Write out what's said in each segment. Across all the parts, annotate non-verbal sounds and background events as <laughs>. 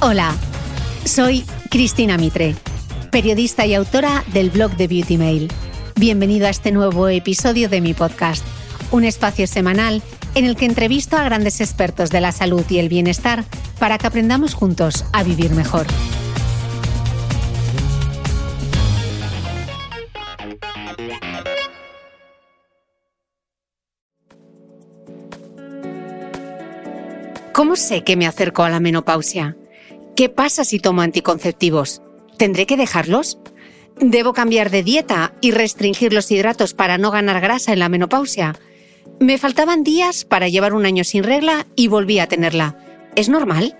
Hola, soy Cristina Mitre, periodista y autora del blog de Beauty Mail. Bienvenido a este nuevo episodio de mi podcast, un espacio semanal en el que entrevisto a grandes expertos de la salud y el bienestar para que aprendamos juntos a vivir mejor. ¿Cómo sé que me acerco a la menopausia? ¿Qué pasa si tomo anticonceptivos? ¿Tendré que dejarlos? ¿Debo cambiar de dieta y restringir los hidratos para no ganar grasa en la menopausia? Me faltaban días para llevar un año sin regla y volví a tenerla. ¿Es normal?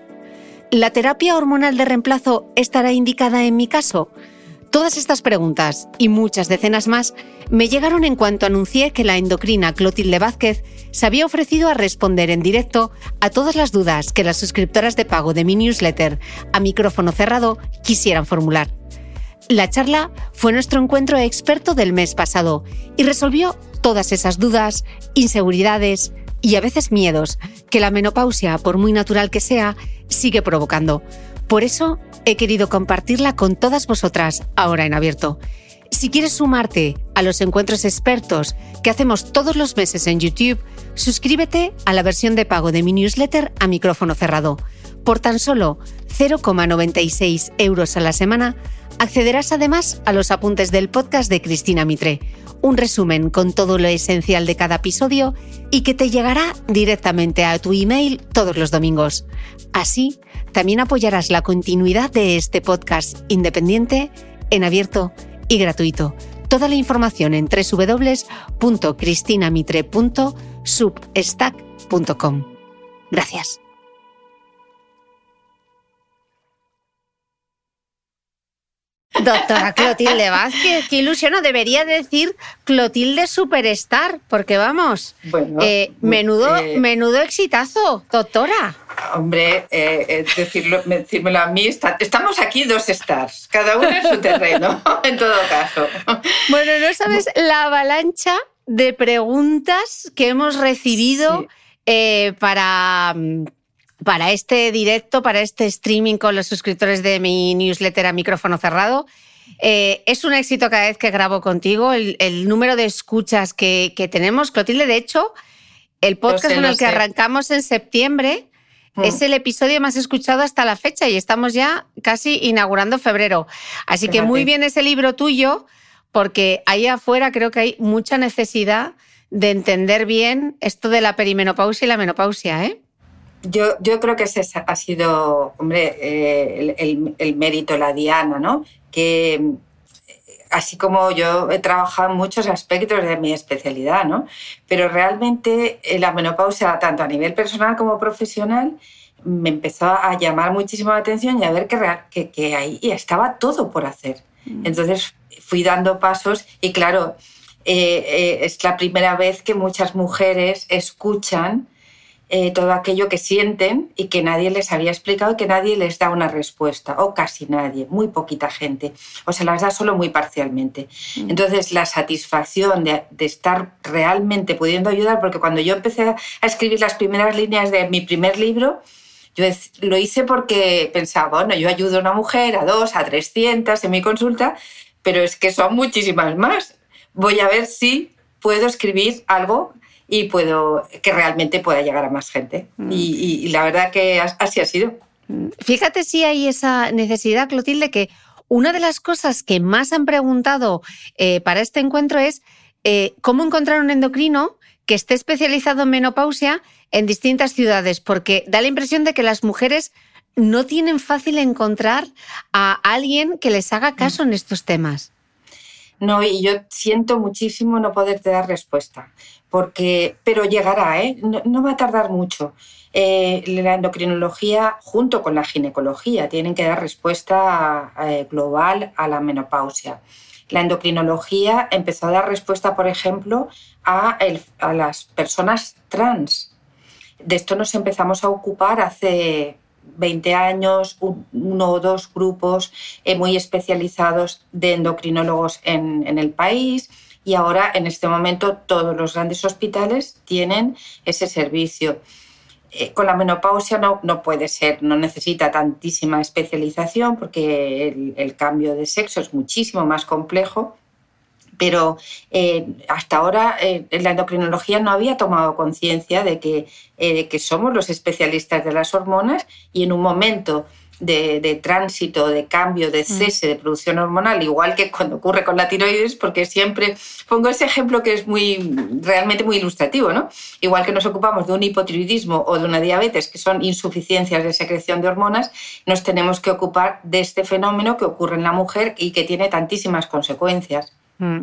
¿La terapia hormonal de reemplazo estará indicada en mi caso? Todas estas preguntas y muchas decenas más me llegaron en cuanto anuncié que la endocrina Clotilde Vázquez se había ofrecido a responder en directo a todas las dudas que las suscriptoras de pago de mi newsletter a micrófono cerrado quisieran formular. La charla fue nuestro encuentro experto del mes pasado y resolvió todas esas dudas, inseguridades y a veces miedos que la menopausia, por muy natural que sea, sigue provocando. Por eso he querido compartirla con todas vosotras ahora en abierto. Si quieres sumarte a los encuentros expertos que hacemos todos los meses en YouTube, suscríbete a la versión de pago de mi newsletter a micrófono cerrado. Por tan solo 0,96 euros a la semana, accederás además a los apuntes del podcast de Cristina Mitre, un resumen con todo lo esencial de cada episodio y que te llegará directamente a tu email todos los domingos. Así, también apoyarás la continuidad de este podcast independiente, en abierto y gratuito. Toda la información en www.cristinamitre.substack.com. Gracias. Doctora Clotilde Vázquez, qué ilusión, no debería decir Clotilde Superstar, porque vamos, Bueno, eh, menudo, eh, menudo exitazo, doctora. Hombre, eh, decirlo, decírmelo a mí, está- estamos aquí dos stars, cada uno en su terreno, <laughs> en todo caso. Bueno, no sabes la avalancha de preguntas que hemos recibido Sí. para, mm, para este directo, para este streaming con los suscriptores de mi newsletter a micrófono cerrado. Eh, es un éxito cada vez que grabo contigo, el, el número de escuchas que, que tenemos. Clotilde, de hecho, el podcast sé, con el que sé. arrancamos en septiembre Mm. es el episodio más escuchado hasta la fecha y estamos ya casi inaugurando febrero. Así que muy bien ese libro tuyo, porque ahí afuera creo que hay mucha necesidad de entender bien esto de la perimenopausia y la menopausia, ¿eh? Yo, yo creo que ese ha sido, hombre, eh, el, el- el mérito, la diana, ¿no? Que eh, así como yo he trabajado en muchos aspectos de mi especialidad, ¿no? Pero realmente eh, la menopausia, tanto a nivel personal como profesional, me empezó a llamar muchísimo la atención y a ver que, real- que, que ahí estaba todo por hacer. Entonces fui dando pasos y claro, eh, eh, es la primera vez que muchas mujeres escuchan eh, todo aquello que sienten y que nadie les había explicado y que nadie les da una respuesta, o casi nadie, muy poquita gente, o se las da solo muy parcialmente. Entonces, la satisfacción de, de estar realmente pudiendo ayudar, porque cuando yo empecé a escribir las primeras líneas de mi primer libro, yo lo hice porque pensaba, bueno, yo ayudo a una mujer, a dos, a 300 en mi consulta, pero es que son muchísimas más. Voy a ver si puedo escribir algo y puedo que realmente pueda llegar a más gente. Mm. Y, la verdad que así ha sido. Mm. Fíjate si hay esa necesidad, Clotilde, que una de las cosas que más han preguntado eh, para este encuentro es eh, cómo encontrar un endocrino que esté especializado en menopausia en distintas ciudades, porque da la impresión de que las mujeres no tienen fácil encontrar a alguien que les haga caso en estos temas. No, y yo siento muchísimo no poderte dar respuesta, porque, pero llegará, ¿eh? no, va a tardar mucho. Eh, la endocrinología, junto con la ginecología, tienen que dar respuesta eh, global a la menopausia. La endocrinología empezó a dar respuesta, por ejemplo, a, a las personas trans. De esto nos empezamos a ocupar hace 20 años, uno o dos grupos eh, muy especializados de endocrinólogos en, el país y ahora en este momento todos los grandes hospitales tienen ese servicio. Eh, con la menopausia no, no, puede ser, no necesita tantísima especialización porque el, cambio de sexo es muchísimo más complejo pero eh, hasta ahora eh, la endocrinología no había tomado conciencia de que, eh, que, somos los especialistas de las hormonas y en un momento de, tránsito, de cambio, de mm. cese de producción hormonal, igual que cuando ocurre con la tiroides, porque siempre pongo ese ejemplo que es muy, realmente muy ilustrativo, ¿no? Igual que nos ocupamos de un hipotiroidismo o de una diabetes, que son insuficiencias de secreción de hormonas, nos tenemos que ocupar de este fenómeno que ocurre en la mujer y que tiene tantísimas consecuencias. Mm.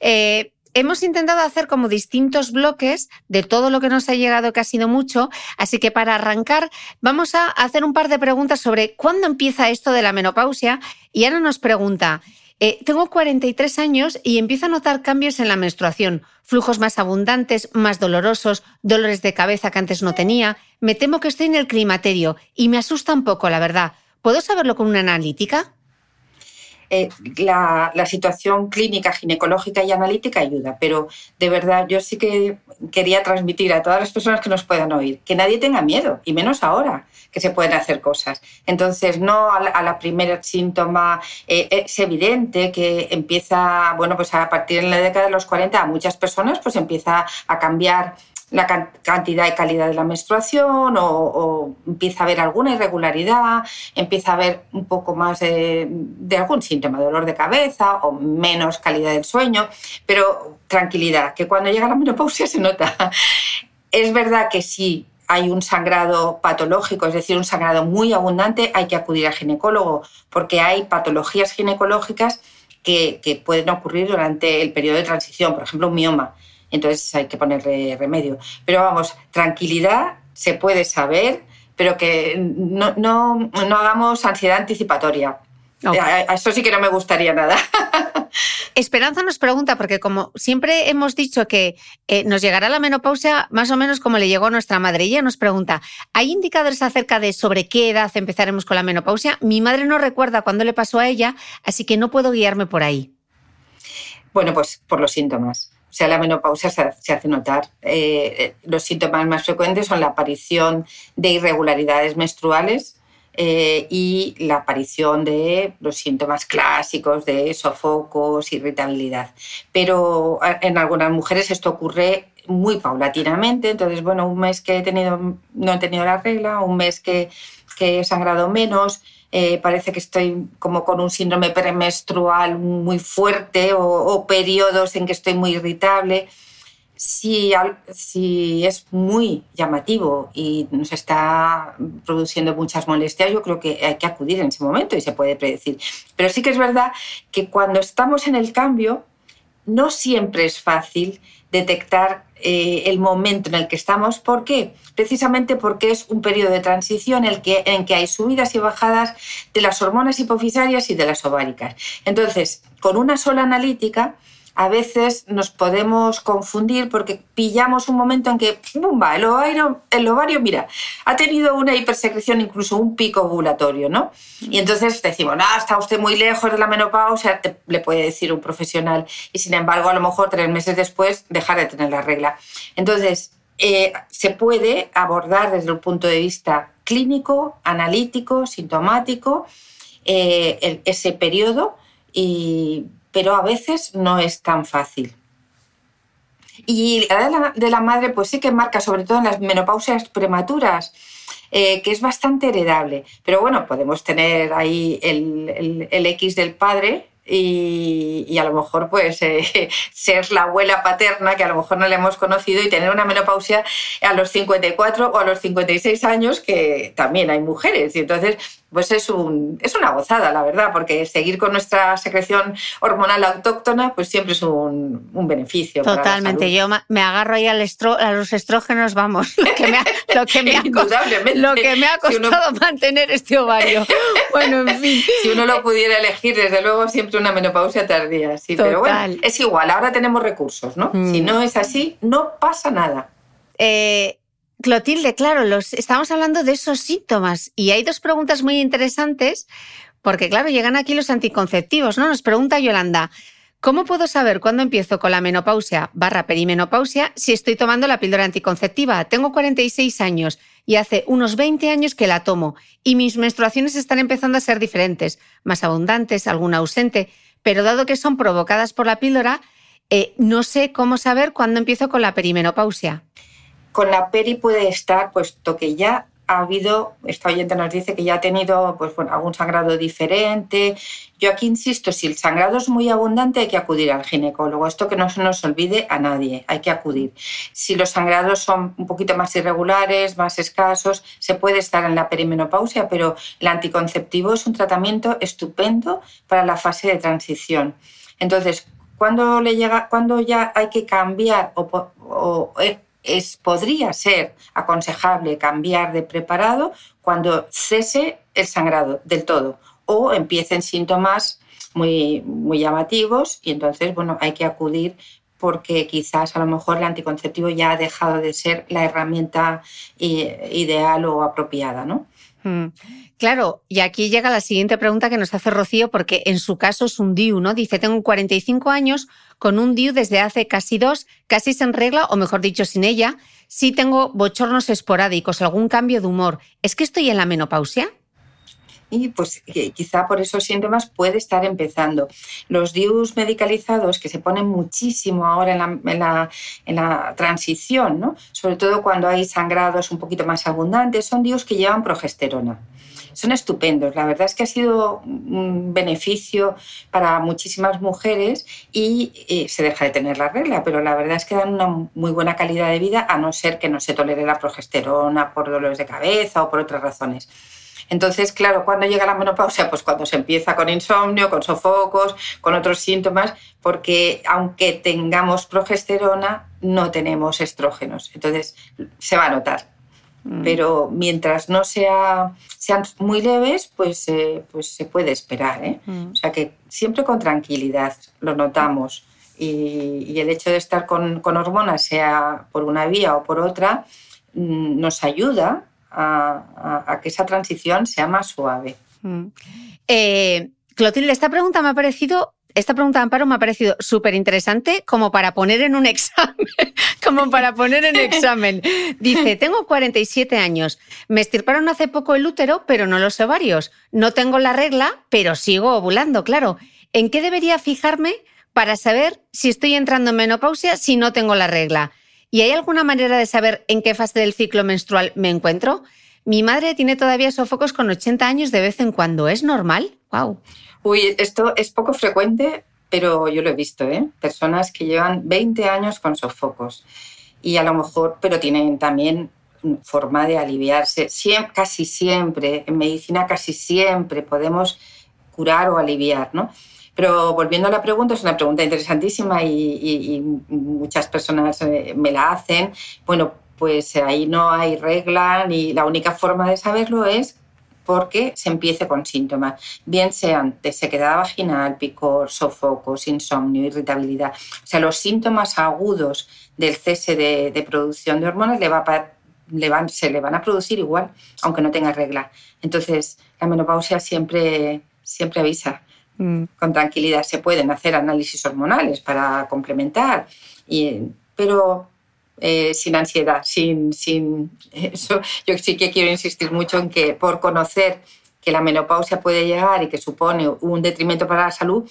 Eh, hemos intentado hacer como distintos bloques de todo lo que nos ha llegado, que ha sido mucho. Así que para arrancar, vamos a hacer un par de preguntas sobre cuándo empieza esto de la menopausia. Y Ana nos pregunta. Eh, tengo 43 años y empiezo a notar cambios en la menstruación, flujos más abundantes, más dolorosos, dolores de cabeza que antes no tenía. Me temo que estoy en el climaterio y me asusta un poco, la verdad. ¿Puedo saberlo con una analítica? Eh, la, situación clínica, ginecológica y analítica ayuda, pero de verdad yo sí que quería transmitir a todas las personas que nos puedan oír que nadie tenga miedo, y menos ahora que se pueden hacer cosas. Entonces, no a la, primera síntoma eh, es evidente que empieza, bueno, pues a partir de la década de los 40 a muchas personas pues empieza a cambiar la cantidad y calidad de la menstruación o, empieza a haber alguna irregularidad, empieza a haber un poco más de, algún síntoma, dolor de cabeza o menos calidad del sueño, pero tranquilidad, que cuando llega la menopausia se nota. Es verdad que si hay un sangrado patológico, es decir, un sangrado muy abundante, hay que acudir al ginecólogo, porque hay patologías ginecológicas que, que pueden ocurrir durante el periodo de transición, por ejemplo, un mioma entonces hay que ponerle remedio. Pero vamos, tranquilidad, se puede saber, pero que no, no, no hagamos ansiedad anticipatoria. eso sí que no me gustaría nada. <laughs> Esperanza nos pregunta, porque como siempre hemos dicho que eh, nos llegará la menopausia más o menos como le llegó a nuestra madre, ella nos pregunta, ¿hay indicadores acerca de sobre qué edad empezaremos con la menopausia? Mi madre no recuerda cuándo le pasó a ella, así que no puedo guiarme por ahí. Bueno, pues por los síntomas. O sea, la menopausia se, hace notar. Eh, eh, los síntomas más frecuentes son la aparición de irregularidades menstruales eh, y la aparición de los síntomas clásicos de sofocos, irritabilidad. Pero en algunas mujeres esto ocurre muy paulatinamente. Entonces, bueno, un mes que he tenido, no he tenido la regla, un mes que, que he sangrado menos, eh, parece que estoy como con un síndrome premenstrual muy fuerte o, periodos en que estoy muy irritable. Si, si, es muy llamativo y nos está produciendo muchas molestias, yo creo que hay que acudir en ese momento y se puede predecir. Pero sí que es verdad que cuando estamos en el cambio, no siempre es fácil detectar eh, el momento en el que estamos. ¿Por qué? Precisamente porque es un periodo de transición en el que, en que hay subidas y bajadas de las hormonas hipofisarias y de las ováricas. Entonces, con una sola analítica, a veces nos podemos confundir porque pillamos un momento en que, ¡bumba! El ovario, el ovario, mira, ha tenido una hipersecreción, incluso un pico ovulatorio, ¿no? Y entonces decimos, no, está usted muy lejos de la menopausia, le puede decir un profesional, y sin embargo, a lo mejor tres meses después dejar de tener la regla. Entonces, eh, se puede abordar desde un punto de vista clínico, analítico, sintomático, eh, ese periodo y pero a veces no es tan fácil. Y la edad de la madre, pues sí que marca, sobre todo en las menopausias prematuras, eh, que es bastante heredable. Pero bueno, podemos tener ahí el, el X del padre, y, a lo mejor pues eh, <laughs> ser la abuela paterna que a lo mejor no le hemos conocido y tener una menopausia a los 54 o a los 56 años que también hay mujeres y entonces pues es, un, es una gozada, la verdad, porque seguir con nuestra secreción hormonal autóctona, pues siempre es un, un beneficio. Totalmente, yo me agarro ahí al a los estrógenos, vamos, lo que me ha, lo que me ha, lo que me ha costado <laughs> mantener este ovario. <laughs> Bueno, en fin. Si uno lo pudiera elegir, desde luego siempre una menopausia tardía, sí, pero bueno, es igual, ahora tenemos recursos, ¿no? Si mm. no es así, no pasa nada. Eh, Clotilde, claro, los, estamos hablando de esos síntomas y hay dos preguntas muy interesantes porque, claro, llegan aquí los anticonceptivos, ¿no? Nos pregunta Yolanda, ¿cómo puedo saber cuándo empiezo con la menopausia barra perimenopausia si estoy tomando la píldora anticonceptiva? Tengo 46 años y hace unos 20 años que la tomo y mis menstruaciones están empezando a ser diferentes, más abundantes, alguna ausente, pero dado que son provocadas por la píldora, eh, no sé cómo saber cuándo empiezo con la perimenopausia con la peri puede estar, puesto que ya ha habido, esta oyente nos dice que ya ha tenido pues, algún sangrado diferente. Yo aquí insisto, si el sangrado es muy abundante hay que acudir al ginecólogo. Esto que no se nos olvide a nadie, hay que acudir. Si los sangrados son un poquito más irregulares, más escasos, se puede estar en la perimenopausia, pero el anticonceptivo es un tratamiento estupendo para la fase de transición. Entonces, cuando, le llega, cuando ya hay que cambiar o, o es, podría ser aconsejable cambiar de preparado cuando cese el sangrado del todo o empiecen síntomas muy, muy llamativos y entonces bueno, hay que acudir porque quizás a lo mejor el anticonceptivo ya ha dejado de ser la herramienta ideal o apropiada. ¿no? Mm. Claro, y aquí llega la siguiente pregunta que nos hace Rocío, porque en su caso es un DIU, ¿no? Dice, tengo 45 años con un DIU desde hace casi dos, casi sin regla, o mejor dicho, sin ella. Sí tengo bochornos esporádicos, algún cambio de humor. ¿Es que estoy en la menopausia? y pues quizá por esos síntomas puede estar empezando. Los DIUs medicalizados que se ponen muchísimo ahora en la, en la, transición, ¿no? sobre todo cuando hay sangrados un poquito más abundantes, son DIUs que llevan progesterona. Son estupendos, la verdad es que ha sido un beneficio para muchísimas mujeres y eh, se deja de tener la regla, pero la verdad es que dan una muy buena calidad de vida a no ser que no se tolere la progesterona por dolores de cabeza o por otras razones. Entonces, claro, cuando llega la menopausia? Pues cuando se empieza con insomnio, con sofocos, con otros síntomas, porque aunque tengamos progesterona, no tenemos estrógenos. Entonces, se va a notar. Mm. Pero mientras no sea, sean muy leves, pues, eh, pues se puede esperar. ¿eh? Mm. O sea que siempre con tranquilidad lo notamos. Y, el hecho de estar con, con hormonas, sea por una vía o por otra, mm, nos ayuda a, que esa transición sea más suave. Mm. Eh, Clotilde, esta pregunta me ha parecido esta pregunta de Amparo me ha parecido súper interesante como para poner en un examen. <laughs> como para poner en examen. Dice, tengo 47 años, me estirparon hace poco el útero, pero no los ovarios. No tengo la regla, pero sigo ovulando, claro. ¿En qué debería fijarme para saber si estoy entrando en menopausia si no tengo la regla? ¿Y hay alguna manera de saber en qué fase del ciclo menstrual me encuentro? Mi madre tiene todavía sofocos con 80 años de vez en cuando. ¿Es normal? ¡Wow! Uy, esto es poco frecuente, pero yo lo he visto, ¿eh? Personas que llevan 20 años con sofocos y a lo mejor, pero tienen también forma de aliviarse. casi siempre, en medicina casi siempre podemos curar o aliviar, ¿no? Pero volviendo a la pregunta, es una pregunta interesantísima y, muchas personas eh, me la hacen. Bueno, pues ahí no hay regla ni la única forma de saberlo es porque se empiece con síntomas, bien sean de sequedad vaginal, picor, sofocos, insomnio, irritabilidad. O sea, los síntomas agudos del cese de, producción de hormonas le va van, se le van a producir igual, aunque no tenga regla. Entonces, la menopausia siempre, siempre avisa. Mm. con tranquilidad se pueden hacer análisis hormonales para complementar, y, pero eh, sin ansiedad, sin, sin eso. Yo sí que quiero insistir mucho en que por conocer que la menopausia puede llegar y que supone un detrimento para la salud,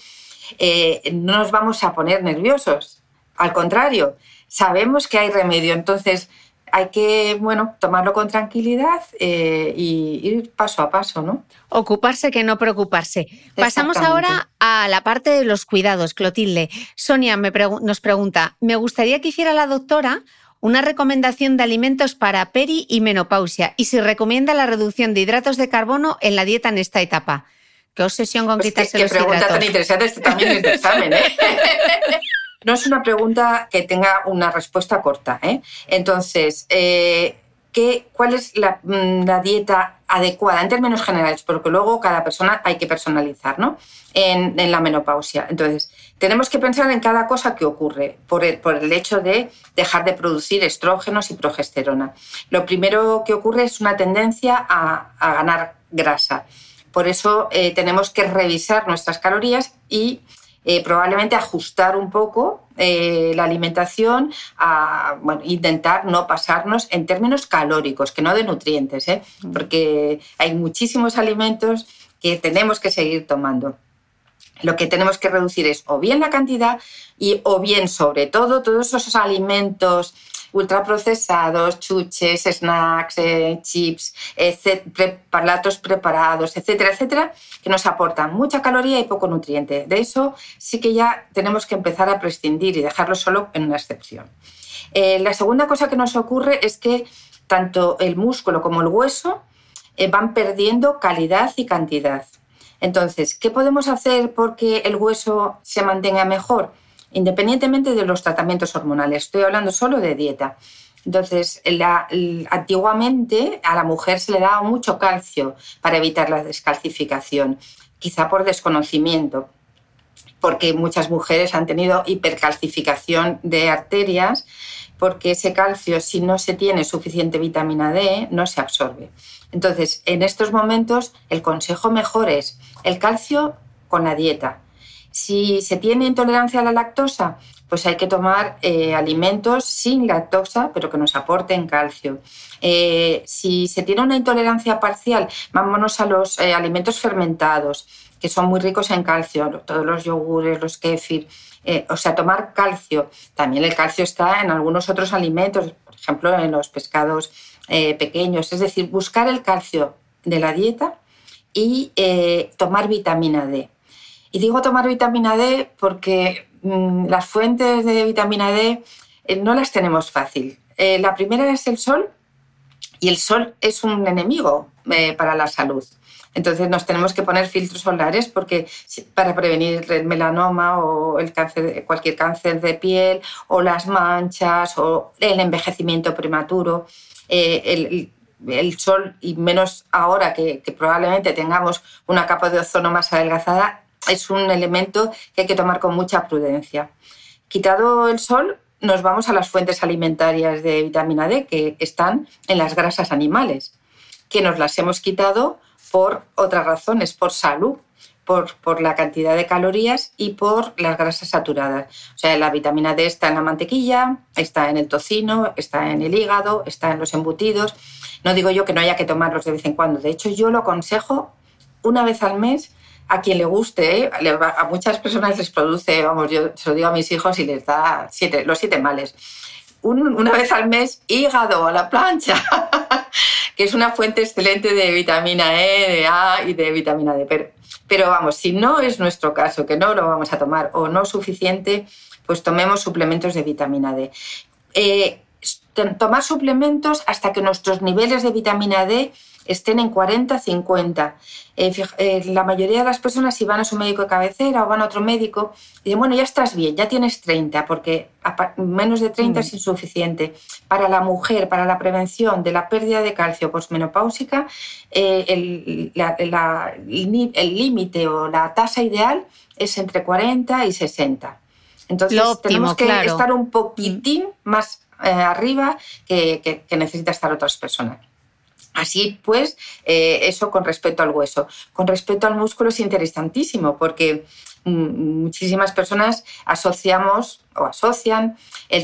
eh, no nos vamos a poner nerviosos. Al contrario, sabemos que hay remedio. Entonces, hay que, bueno, tomarlo con tranquilidad eh, y ir paso a paso, ¿no? Ocuparse que no preocuparse. Pasamos ahora a la parte de los cuidados, Clotilde. Sonia nos pregunta, me gustaría que hiciera la doctora una recomendación de alimentos para peri y menopausia y si recomienda la reducción de hidratos de carbono en la dieta en esta etapa. Qué obsesión con pues quitarse qué, los pregunta tan interesante, este también es de examen, ¿eh? <laughs> no es una pregunta que tenga una respuesta corta. ¿eh? Entonces, eh, ¿qué, ¿cuál es mm, la, dieta adecuada en términos generales? Porque luego cada persona hay que personalizar ¿no? en, la menopausia. Entonces, tenemos que pensar en cada cosa que ocurre por el, por el hecho de dejar de producir estrógenos y progesterona. Lo primero que ocurre es una tendencia a, ganar grasa. Por eso eh, tenemos que revisar nuestras calorías y eh, probablemente ajustar un poco eh, la alimentación, a intentar no pasarnos en términos calóricos, que no de nutrientes, ¿eh? mm. porque hay muchísimos alimentos que tenemos que seguir tomando. Lo que tenemos que reducir es o bien la cantidad y o bien sobre todo todos esos alimentos ultraprocesados, chuches, snacks, eh, chips, platos preparados, etcétera, etcétera, que nos aportan mucha caloría y poco nutriente. De eso sí que ya tenemos que empezar a prescindir y dejarlo solo en una excepción. Eh, la segunda cosa que nos ocurre es que tanto el músculo como el hueso eh, van perdiendo calidad y cantidad. Entonces, ¿qué podemos hacer porque el hueso se mantenga mejor? Independientemente de los tratamientos hormonales. Estoy hablando solo de dieta. Entonces, antiguamente a la mujer se le daba mucho calcio para evitar la descalcificación, quizá por desconocimiento, porque muchas mujeres han tenido hipercalcificación de arterias, porque ese calcio, si no se tiene suficiente vitamina D, no se absorbe. Entonces, en estos momentos, el consejo mejor es el calcio con la dieta, si se tiene intolerancia a la lactosa, pues hay que tomar eh, alimentos sin lactosa, pero que nos aporten calcio. Eh, si se tiene una intolerancia parcial, vámonos a los eh, alimentos fermentados, que son muy ricos en calcio, todos los yogures, los kéfir. o sea, tomar calcio. También el calcio está en algunos otros alimentos, por ejemplo, en los pescados pequeños. Es decir, buscar el calcio de la dieta y tomar vitamina D. Y digo tomar vitamina D porque mm, las fuentes de vitamina D eh, no las tenemos fácil. Eh, la primera es el sol y el sol es un enemigo eh, para la salud. Entonces nos tenemos que poner filtros solares porque para prevenir el melanoma o el cáncer, cualquier cáncer de piel o las manchas o el envejecimiento prematuro. el, sol, y menos ahora que, que, probablemente tengamos una capa de ozono más adelgazada, es un elemento que hay que tomar con mucha prudencia. Quitado el sol, nos vamos a las fuentes alimentarias de vitamina D que están en las grasas animales, que nos las hemos quitado por otras razones, por salud, por, por, la cantidad de calorías y por las grasas saturadas. O sea, la vitamina D está en la mantequilla, está en el tocino, está en el hígado, está en los embutidos. No digo yo que no haya que tomarlos de vez en cuando. De hecho, yo lo aconsejo una vez al mes a quien le guste, ¿eh? a muchas personas les produce, vamos, yo se lo digo a mis hijos y les da los siete males. una vez al mes, hígado a la plancha, <laughs> que es una fuente excelente de vitamina E, de A y de vitamina D. Pero, pero vamos, si no es nuestro caso, que no lo vamos a tomar o no suficiente, pues tomemos suplementos de vitamina D. Eh, tomar suplementos hasta que nuestros niveles de vitamina D estén en 40, 50. Eh, eh, la mayoría de las personas si van a su médico de cabecera o van a otro médico, dicen, bueno, ya estás bien, ya tienes 30, porque menos de 30 es insuficiente. Para la mujer, para la prevención de la pérdida de calcio postmenopáusica, eh, el límite o la tasa ideal es entre 40 y 60. Entonces tenemos que estar un poquitín mm. más arriba que necesita estar otras personas. Así pues, eh, eso con respecto al hueso. Con respecto al músculo es interesantísimo porque mm, muchísimas personas asociamos o asocian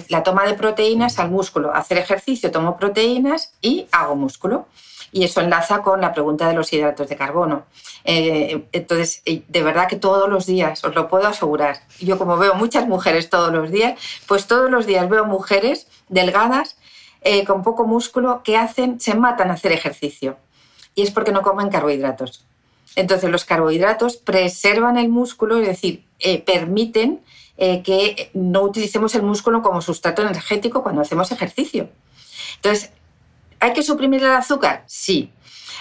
la toma de proteínas al músculo. Hacer ejercicio, tomo proteínas y hago músculo. Y eso enlaza con la pregunta de los hidratos de carbono. Eh, entonces, de verdad que todos los días, os lo puedo asegurar, yo como veo muchas mujeres todos los días, pues todos los días veo mujeres delgadas, eh, con poco músculo, que hacen, se matan a hacer ejercicio. Y es porque no comen carbohidratos. Entonces, los carbohidratos preservan el músculo, es decir, permiten que no utilicemos el músculo como sustrato energético cuando hacemos ejercicio. Entonces, ¿hay que suprimir el azúcar? Sí.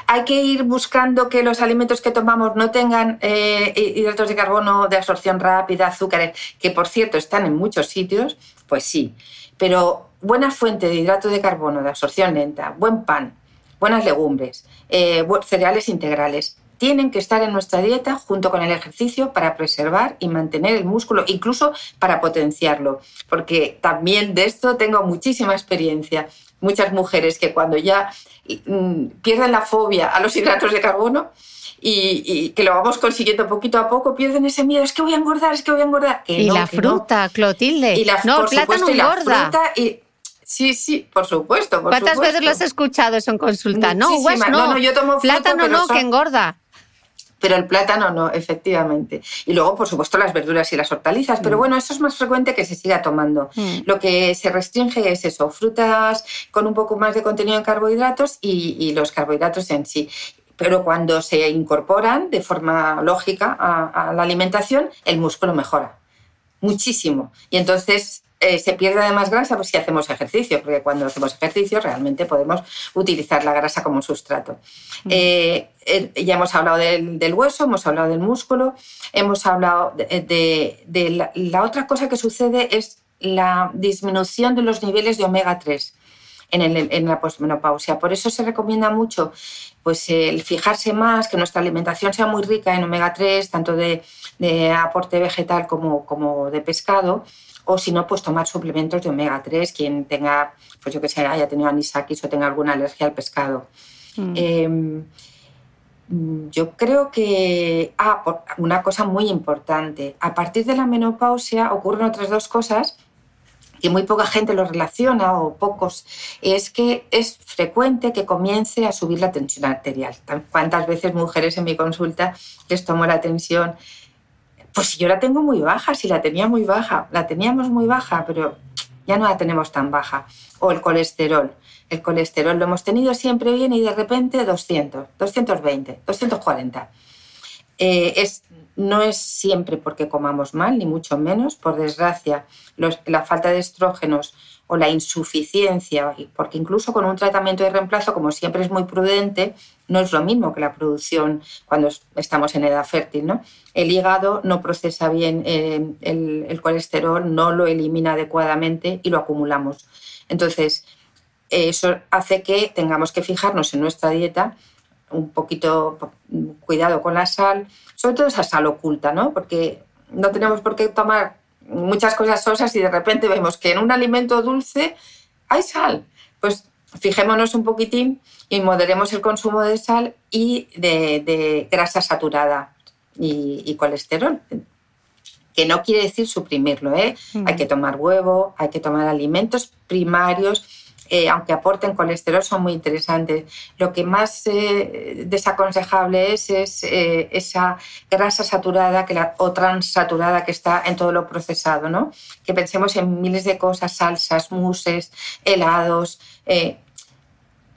¿Hay que ir buscando que los alimentos que tomamos no tengan eh, hidratos de carbono de absorción rápida, azúcares, que por cierto están en muchos sitios? Pues sí. Pero buena fuente de hidrato de carbono de absorción lenta, buen pan, buenas legumbres, eh, cereales integrales, tienen que estar en nuestra dieta junto con el ejercicio para preservar y mantener el músculo, incluso para potenciarlo, porque también de esto tengo muchísima experiencia. Muchas mujeres que cuando ya mm, pierden la fobia a los hidratos de carbono, y, que lo vamos consiguiendo poquito a poco, pierden ese miedo, es que voy a engordar, es que voy a engordar. y la fruta, Clotilde. Y la, no, el plátano engorda. y, sí, sí, por supuesto. ¿Cuántas veces lo has escuchado eso en consulta? No, pues no, no, yo tomo fruta, plátano no, que engorda pero el plátano no, efectivamente. Y luego, por supuesto, las verduras y las hortalizas, pero mm. bueno, eso es más frecuente que se siga tomando. Mm. Lo que se restringe es eso, frutas con un poco más de contenido en carbohidratos y, los carbohidratos en sí pero cuando se incorporan de forma lógica a, la alimentación, el músculo mejora muchísimo. Y entonces eh, se pierde además grasa pues, si hacemos ejercicio, porque cuando hacemos ejercicio realmente podemos utilizar la grasa como sustrato. Mm. Eh, eh, ya hemos hablado del, hueso, hemos hablado del músculo, hemos hablado de, la, otra cosa que sucede es la disminución de los niveles de omega 3 en, la posmenopausia. Por eso se recomienda mucho pues, el fijarse más, que nuestra alimentación sea muy rica en omega 3, tanto de, aporte vegetal como, como de pescado, o si no, pues tomar suplementos de omega 3, quien tenga, pues yo que sé, haya tenido anisakis o tenga alguna alergia al pescado. Mm. Em, yo creo que, ah, una cosa muy importante, a partir de la menopausia ocurren otras dos cosas que muy poca gente lo relaciona o pocos, es que es frecuente que comience a subir la tensión arterial. ¿Cuántas veces mujeres en mi consulta les tomo la tensión pues si yo la tengo muy baja, si la tenía muy baja, la teníamos muy baja, pero ya no la tenemos tan baja. O el colesterol. El colesterol lo hemos tenido siempre bien y de repente 200, 220, 240. es, no es siempre porque comamos mal, ni mucho menos. Por desgracia, la falta de estrógenos o la insuficiencia, porque incluso con un tratamiento de reemplazo, como siempre es muy prudente, no es lo mismo que la producción cuando estamos en edad fértil. ¿no? El hígado no procesa bien eh, el, colesterol, no lo elimina adecuadamente y lo acumulamos. Entonces, eso hace que tengamos que fijarnos en nuestra dieta un poquito cuidado con la sal, sobre todo esa sal oculta, ¿no? porque no tenemos por qué tomar muchas cosas sosas y de repente vemos que en un alimento dulce hay sal. Pues fijémonos un poquitín y moderemos el consumo de sal y de, grasa saturada y, colesterol. Que no quiere decir suprimirlo, ¿eh? Mm. Hay que tomar huevo, hay que tomar alimentos primarios eh, aunque aporten colesterol, son muy interesantes. Lo que más eh, desaconsejable es, es eh, esa grasa saturada que la, o transaturada que está en todo lo procesado, ¿no? Que pensemos en miles de cosas, salsas, muses, helados.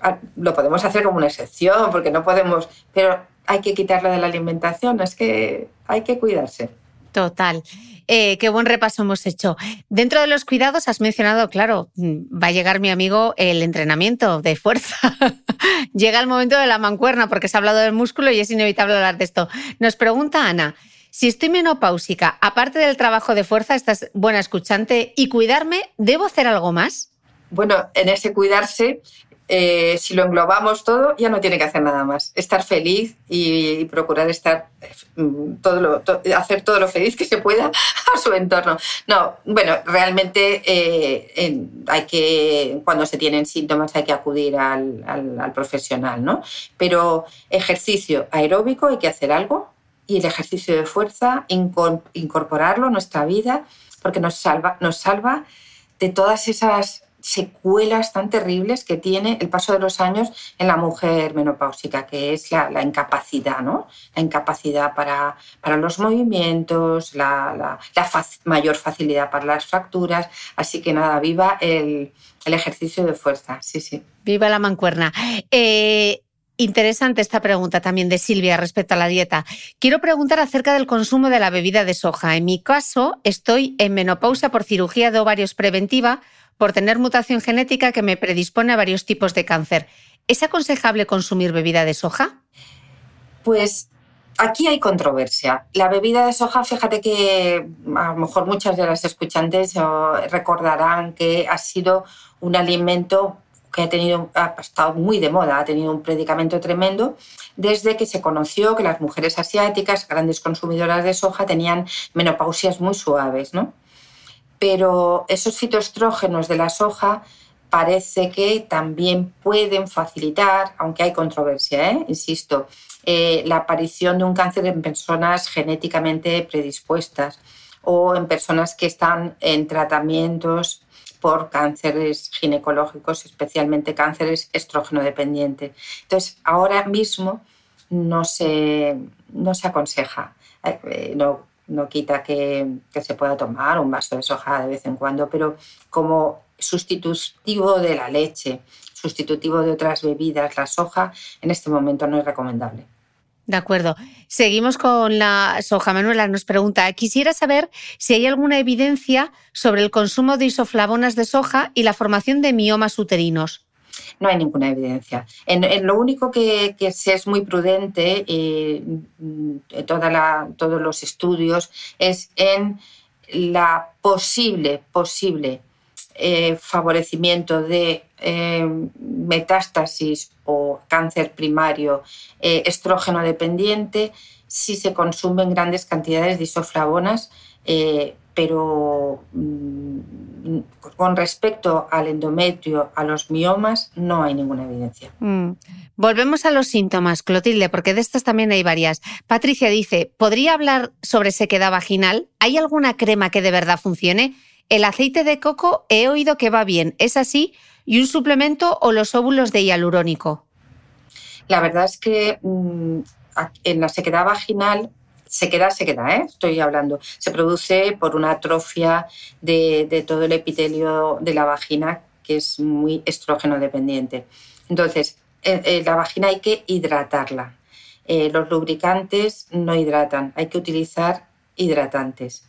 Ah, lo podemos hacer como una excepción, porque no podemos, pero hay que quitarlo de la alimentación, es que hay que cuidarse. Total. Eh, qué buen repaso hemos hecho. Dentro de los cuidados has mencionado, claro, mm, va a llegar mi amigo el entrenamiento de fuerza. <laughs> Llega el momento de la mancuerna porque se ha hablado del músculo y es inevitable hablar de esto. Nos pregunta Ana, si estoy menopáusica, aparte del trabajo de fuerza, estás buena escuchante y cuidarme, ¿debo hacer algo más? Bueno, en ese cuidarse eh, si lo englobamos todo, ya no tiene que hacer nada más. Estar feliz y, procurar estar mm, todo lo, hacer todo lo feliz que se pueda <laughs> a su entorno. No, bueno, realmente eh, hay que, cuando se tienen síntomas hay que acudir al, al, profesional, ¿no? Pero ejercicio aeróbico hay que hacer algo y el ejercicio de fuerza, incorporarlo a nuestra vida, porque nos salva, nos salva de todas esas secuelas tan terribles que tiene el paso de los años en la mujer menopáusica, que es la, incapacidad, ¿no? La incapacidad para, para los movimientos, la, mayor facilidad para las fracturas. Así que nada, viva el, ejercicio de fuerza, sí, sí. Viva la mancuerna. Eh, interesante esta pregunta también de Silvia respecto a la dieta. Quiero preguntar acerca del consumo de la bebida de soja. En mi caso, estoy en menopausia por cirugía de ovarios preventiva por tener mutación genética que me predispone a varios tipos de cáncer. ¿Es aconsejable consumir bebida de soja? Pues aquí hay controversia. La bebida de soja, fíjate que a lo mejor muchas de las escuchantes recordarán que ha sido un alimento que ha, tenido, ha estado muy de moda, ha tenido un predicamento tremendo desde que se conoció que las mujeres asiáticas, grandes consumidoras de soja, tenían menopausias muy suaves, ¿no? Pero esos fitoestrógenos de la soja parece que también pueden facilitar, aunque hay controversia, ¿eh? insisto, eh, la aparición de un cáncer en personas genéticamente predispuestas o en personas que están en tratamientos por cánceres ginecológicos, especialmente cánceres estrógeno dependientes. Entonces, ahora mismo no se, no se aconseja. Eh, no, no quita que, se pueda tomar un vaso de soja de vez en cuando, pero como sustitutivo de la leche, sustitutivo de otras bebidas, la soja en este momento no es recomendable. De acuerdo. Seguimos con la soja. Manuela nos pregunta, quisiera saber si hay alguna evidencia sobre el consumo de isoflavonas de soja y la formación de miomas uterinos no hay ninguna evidencia. En, lo único que, que es muy prudente, eh, toda todos los estudios, es en la posible, posible eh, favorecimiento de eh, metástasis o cáncer primario estrógeno dependiente si se consumen grandes cantidades de isoflavonas, pero mm, con respecto al endometrio, a los miomas, no hay ninguna evidencia. Mm. Volvemos a los síntomas, Clotilde, porque de estas también hay varias. Patricia dice, ¿podría hablar sobre sequedad vaginal? ¿Hay alguna crema que de verdad funcione? El aceite de coco he oído que va bien, ¿es así? ¿Y un suplemento o los óvulos de hialurónico? La verdad es que mm, en la sequedad vaginal se queda, se queda, ¿eh? estoy hablando. Se produce por una atrofia de, todo el epitelio de la vagina, que es muy estrógeno dependiente. Entonces, eh, eh, la vagina hay que hidratarla. los lubricantes no hidratan, hay que utilizar hidratantes.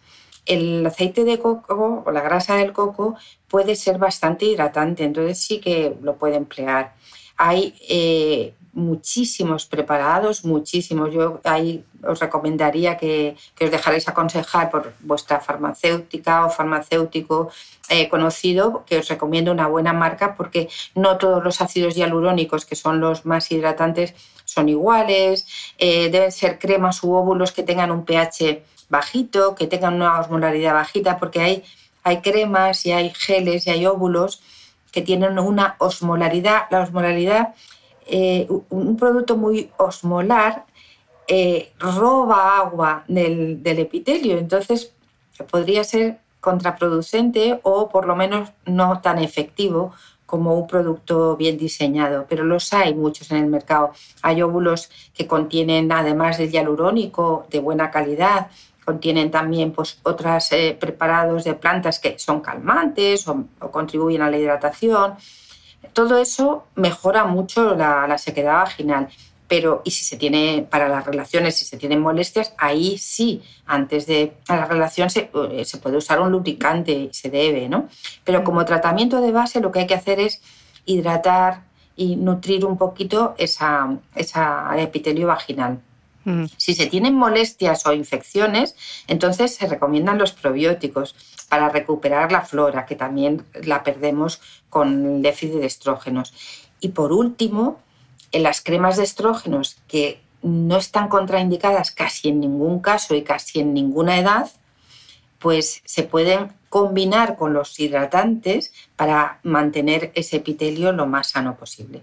El aceite de coco o la grasa del coco puede ser bastante hidratante, entonces sí que lo puede emplear. Hay muchísimos preparados, muchísimos. Yo ahí os recomendaría que, os dejarais aconsejar por vuestra farmacéutica o farmacéutico eh, conocido, que os recomiendo una buena marca porque no todos los ácidos hialurónicos, que son los más hidratantes, son iguales. Eh, deben ser cremas u óvulos que tengan un pH bajito, que tengan una osmolaridad bajita, porque hay, hay cremas y hay geles y hay óvulos que tienen una osmolaridad. La osmolaridad eh, un producto muy osmolar eh, roba agua del, epitelio, entonces podría ser contraproducente o por lo menos no tan efectivo como un producto bien diseñado, pero los hay muchos en el mercado. Hay óvulos que contienen, además del hialurónico, de buena calidad, contienen también pues, otros eh, preparados de plantas que son calmantes o contribuyen a la hidratación. Todo eso mejora mucho la, sequedad vaginal pero y si se tiene para las relaciones, si se tienen molestias, ahí sí, antes de la relación se, eh, se, puede usar un lubricante, se debe, ¿no? Pero como tratamiento de base lo que hay que hacer es hidratar y nutrir un poquito esa, esa epitelio vaginal. Si se tienen molestias o infecciones, entonces se recomiendan los probióticos para recuperar la flora, que también la perdemos con el déficit de estrógenos. Y por último, en las cremas de estrógenos que no están contraindicadas casi en ningún caso y casi en ninguna edad, pues se pueden combinar con los hidratantes para mantener ese epitelio lo más sano posible.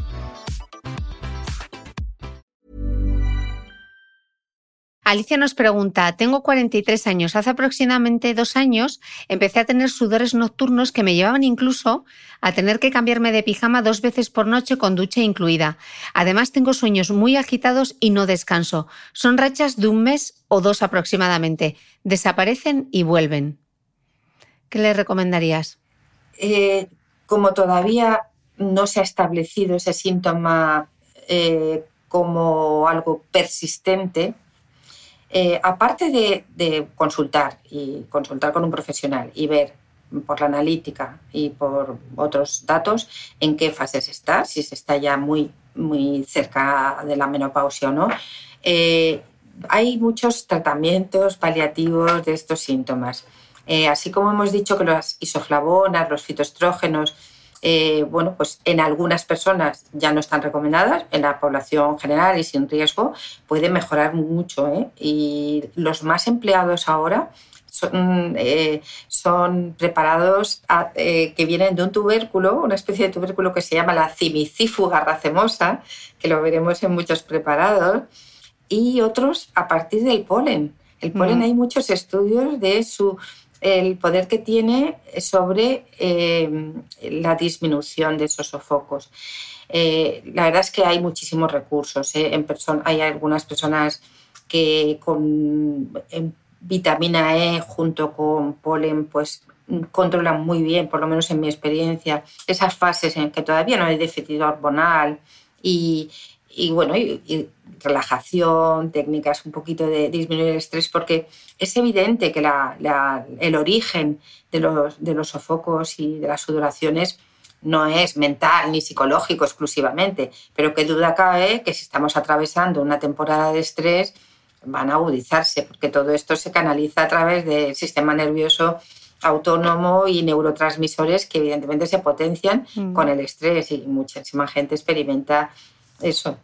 Alicia nos pregunta, tengo 43 años, hace aproximadamente dos años empecé a tener sudores nocturnos que me llevaban incluso a tener que cambiarme de pijama dos veces por noche con ducha incluida. Además tengo sueños muy agitados y no descanso. Son rachas de un mes o dos aproximadamente. Desaparecen y vuelven. ¿Qué le recomendarías? Eh, como todavía no se ha establecido ese síntoma eh, como algo persistente, eh, aparte de, consultar y consultar con un profesional y ver por la analítica y por otros datos en qué fases está, si se está ya muy, muy cerca de la menopausia o no, eh, hay muchos tratamientos paliativos de estos síntomas. Eh, así como hemos dicho que las isoflavonas, los fitoestrógenos, eh, bueno, pues en algunas personas ya no están recomendadas, en la población general y sin riesgo puede mejorar mucho. ¿eh? Y los más empleados ahora son, eh, son preparados que vienen de un tubérculo, una especie de tubérculo que se llama la cimicífuga racemosa, que lo veremos en muchos preparados, y otros a partir del polen. El polen mm. hay muchos estudios de su el poder que tiene sobre eh, la disminución de esos sofocos. Eh, la verdad es que hay muchísimos recursos. ¿eh? Hay algunas personas que con vitamina E junto con polen pues controlan muy bien, por lo menos en mi experiencia, esas fases en que todavía no hay déficit hormonal y, y bueno, y, relajación, técnicas un poquito de disminuir el estrés, porque es evidente que el origen de los, de los sofocos y de las sudoraciones no es mental ni psicológico exclusivamente, pero que duda cabe que si estamos atravesando una temporada de estrés van a agudizarse, porque todo esto se canaliza a través del sistema nervioso autónomo y neurotransmisores que evidentemente se potencian mm. con el estrés y muchísima gente experimenta eso.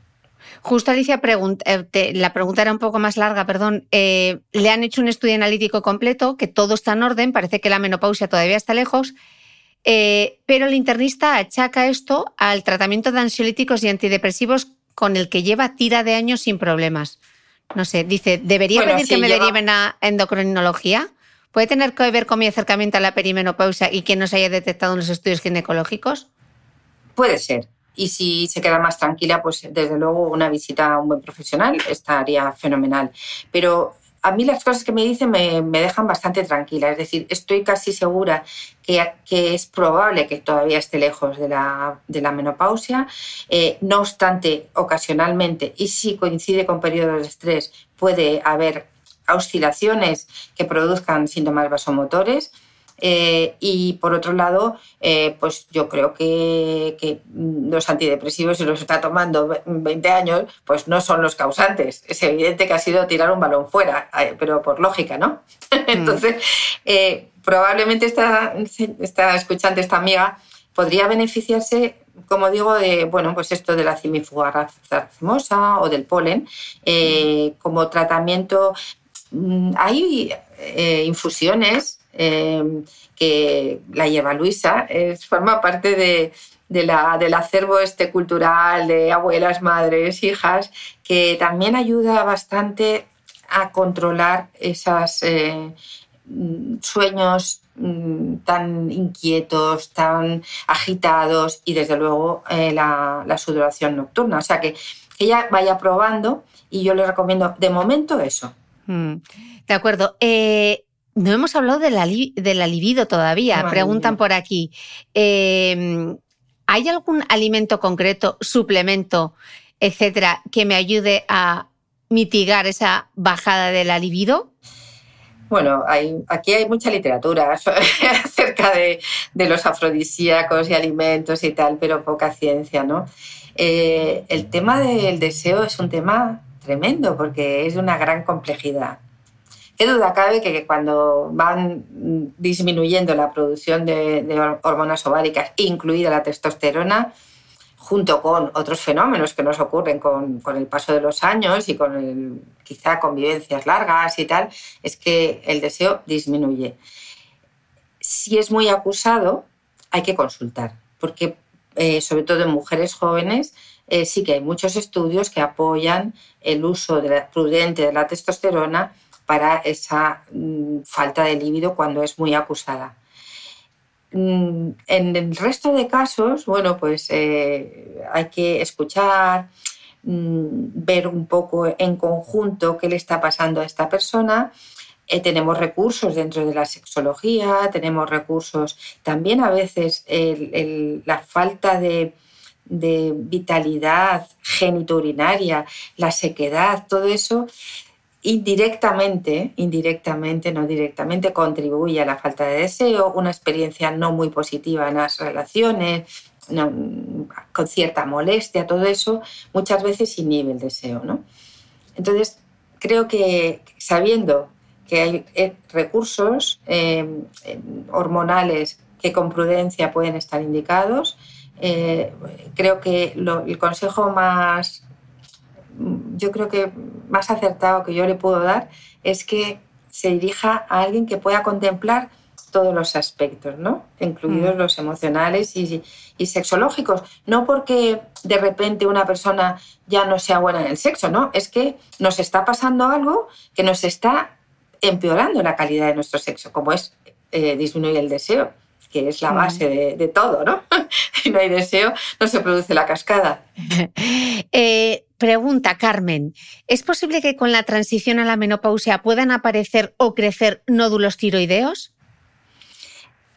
Justo Alicia, eh, la pregunta era un poco más larga, perdón. Eh, le han hecho un estudio analítico completo, que todo está en orden, parece que la menopausia todavía está lejos, eh, pero el internista achaca esto al tratamiento de ansiolíticos y antidepresivos con el que lleva tira de años sin problemas. No sé, dice, ¿debería pedir que me deriven a endocrinología? ¿Puede tener que ver con mi acercamiento a la perimenopausia y que no se haya detectado en los estudios ginecológicos? Puede ser, y si se queda más tranquila, pues desde luego una visita a un buen profesional estaría fenomenal. Pero a mí las cosas que me dicen me, dejan bastante tranquila. Es decir, estoy casi segura que, es probable que todavía esté lejos de la, de la menopausia. Eh, no obstante, ocasionalmente, y si coincide con periodos de estrés, puede haber oscilaciones que produzcan síntomas vasomotores. Eh, y por otro lado, eh, pues yo creo que, los antidepresivos, si los está tomando 20 años, pues no son los causantes. Es evidente que ha sido tirar un balón fuera, eh, pero por lógica, ¿no? <laughs> Mm. Entonces, probablemente esta, esta escuchante, esta amiga, podría beneficiarse, como digo, de bueno, pues esto de la cimifuga racemosa o del polen como tratamiento. Mm, hay infusiones Em, que la lleva Luisa, es, forma parte de, del acervo este cultural de abuelas, madres, hijas, que también ayuda bastante a controlar esos eh, sueños mm, tan inquietos, tan agitados y desde luego eh, la, sudoración nocturna. O sea que, ella vaya probando y yo le recomiendo de momento eso. Mm, de acuerdo. Eh, no hemos hablado de la, libido todavía. Preguntan por aquí. Em, ¿Hay algún alimento concreto, suplemento, etcétera, que me ayude a mitigar esa bajada de la libido? Bueno, aquí hay mucha literatura <laughs> acerca de, los afrodisíacos y alimentos y tal, pero poca ciencia, ¿no? Eh, el tema del deseo es un tema tremendo porque es de una gran complejidad. Qué duda cabe que cuando van disminuyendo la producción de, hormonas ováricas, incluida la testosterona, junto con otros fenómenos que nos ocurren con, el paso de los años y con quizá convivencias largas y tal, es que el deseo disminuye. Si es muy acusado, hay que consultar, porque eh, sobre todo en mujeres jóvenes eh, sí que hay muchos estudios que apoyan el uso prudente de la testosterona para esa mm, falta de líbido cuando es muy acusada. Mm, en el resto de casos, bueno, pues eh, hay que escuchar, mm, ver un poco en conjunto qué le está pasando a esta persona. Eh, tenemos recursos dentro de la sexología, tenemos recursos también a veces la falta de, de vitalidad genitourinaria, la sequedad, todo eso indirectamente, indirectamente, no directamente, contribuye a la falta de deseo, una experiencia no muy positiva en las relaciones, con cierta molestia, todo eso muchas veces inhibe el deseo. ¿no? Entonces, creo que sabiendo que hay eh, recursos eh, hormonales que con prudencia pueden estar indicados, eh, creo que el consejo más, yo creo que más acertado que yo le puedo dar es que se dirija a alguien que pueda contemplar todos los aspectos, ¿no? incluidos mm. los emocionales y, y, sexológicos. No porque de repente una persona ya no sea buena en el sexo, ¿no? Es que nos está pasando algo que nos está empeorando la calidad de nuestro sexo, como es eh, disminuir el deseo que es la base de, todo, ¿no? si <laughs> no hay deseo, no se produce la cascada. <laughs> Eh, pregunta, Carmen, ¿es posible que con la transición a la menopausia puedan aparecer o crecer nódulos tiroideos?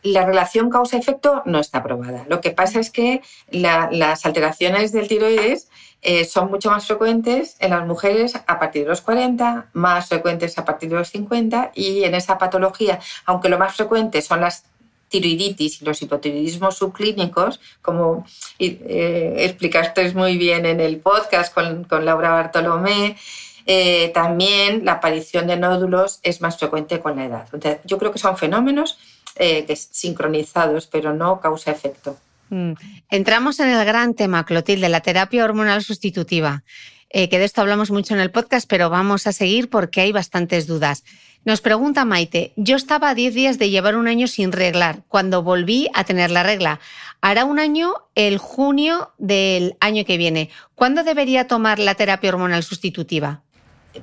La relación causa-efecto no está probada. Lo que pasa es que las alteraciones del tiroides eh, son mucho más frecuentes en las mujeres a partir de los 40, más frecuentes a partir de los 50 y en esa patología, aunque lo más frecuente son las tiroiditis y los hipotiroidismos subclínicos, como eh, explicaste muy bien en el podcast con, con Laura Bartolomé, eh, también la aparición de nódulos es más frecuente con la edad. yo creo que son fenómenos eh, que sincronizados, pero no causa-efecto. Mm. Entramos en el gran tema, Clotilde, la terapia hormonal sustitutiva, que de esto hablamos mucho en el podcast, pero vamos a seguir porque hay bastantes dudas. Nos pregunta Maite, yo estaba a 10 días de llevar un año sin reglar cuando volví a tener la regla. Hará un año el junio del año que viene. ¿Cuándo debería tomar la terapia hormonal sustitutiva?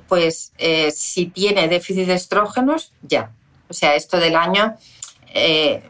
Pues eh, si tiene déficit de estrógenos, ya. O sea, esto del año eh,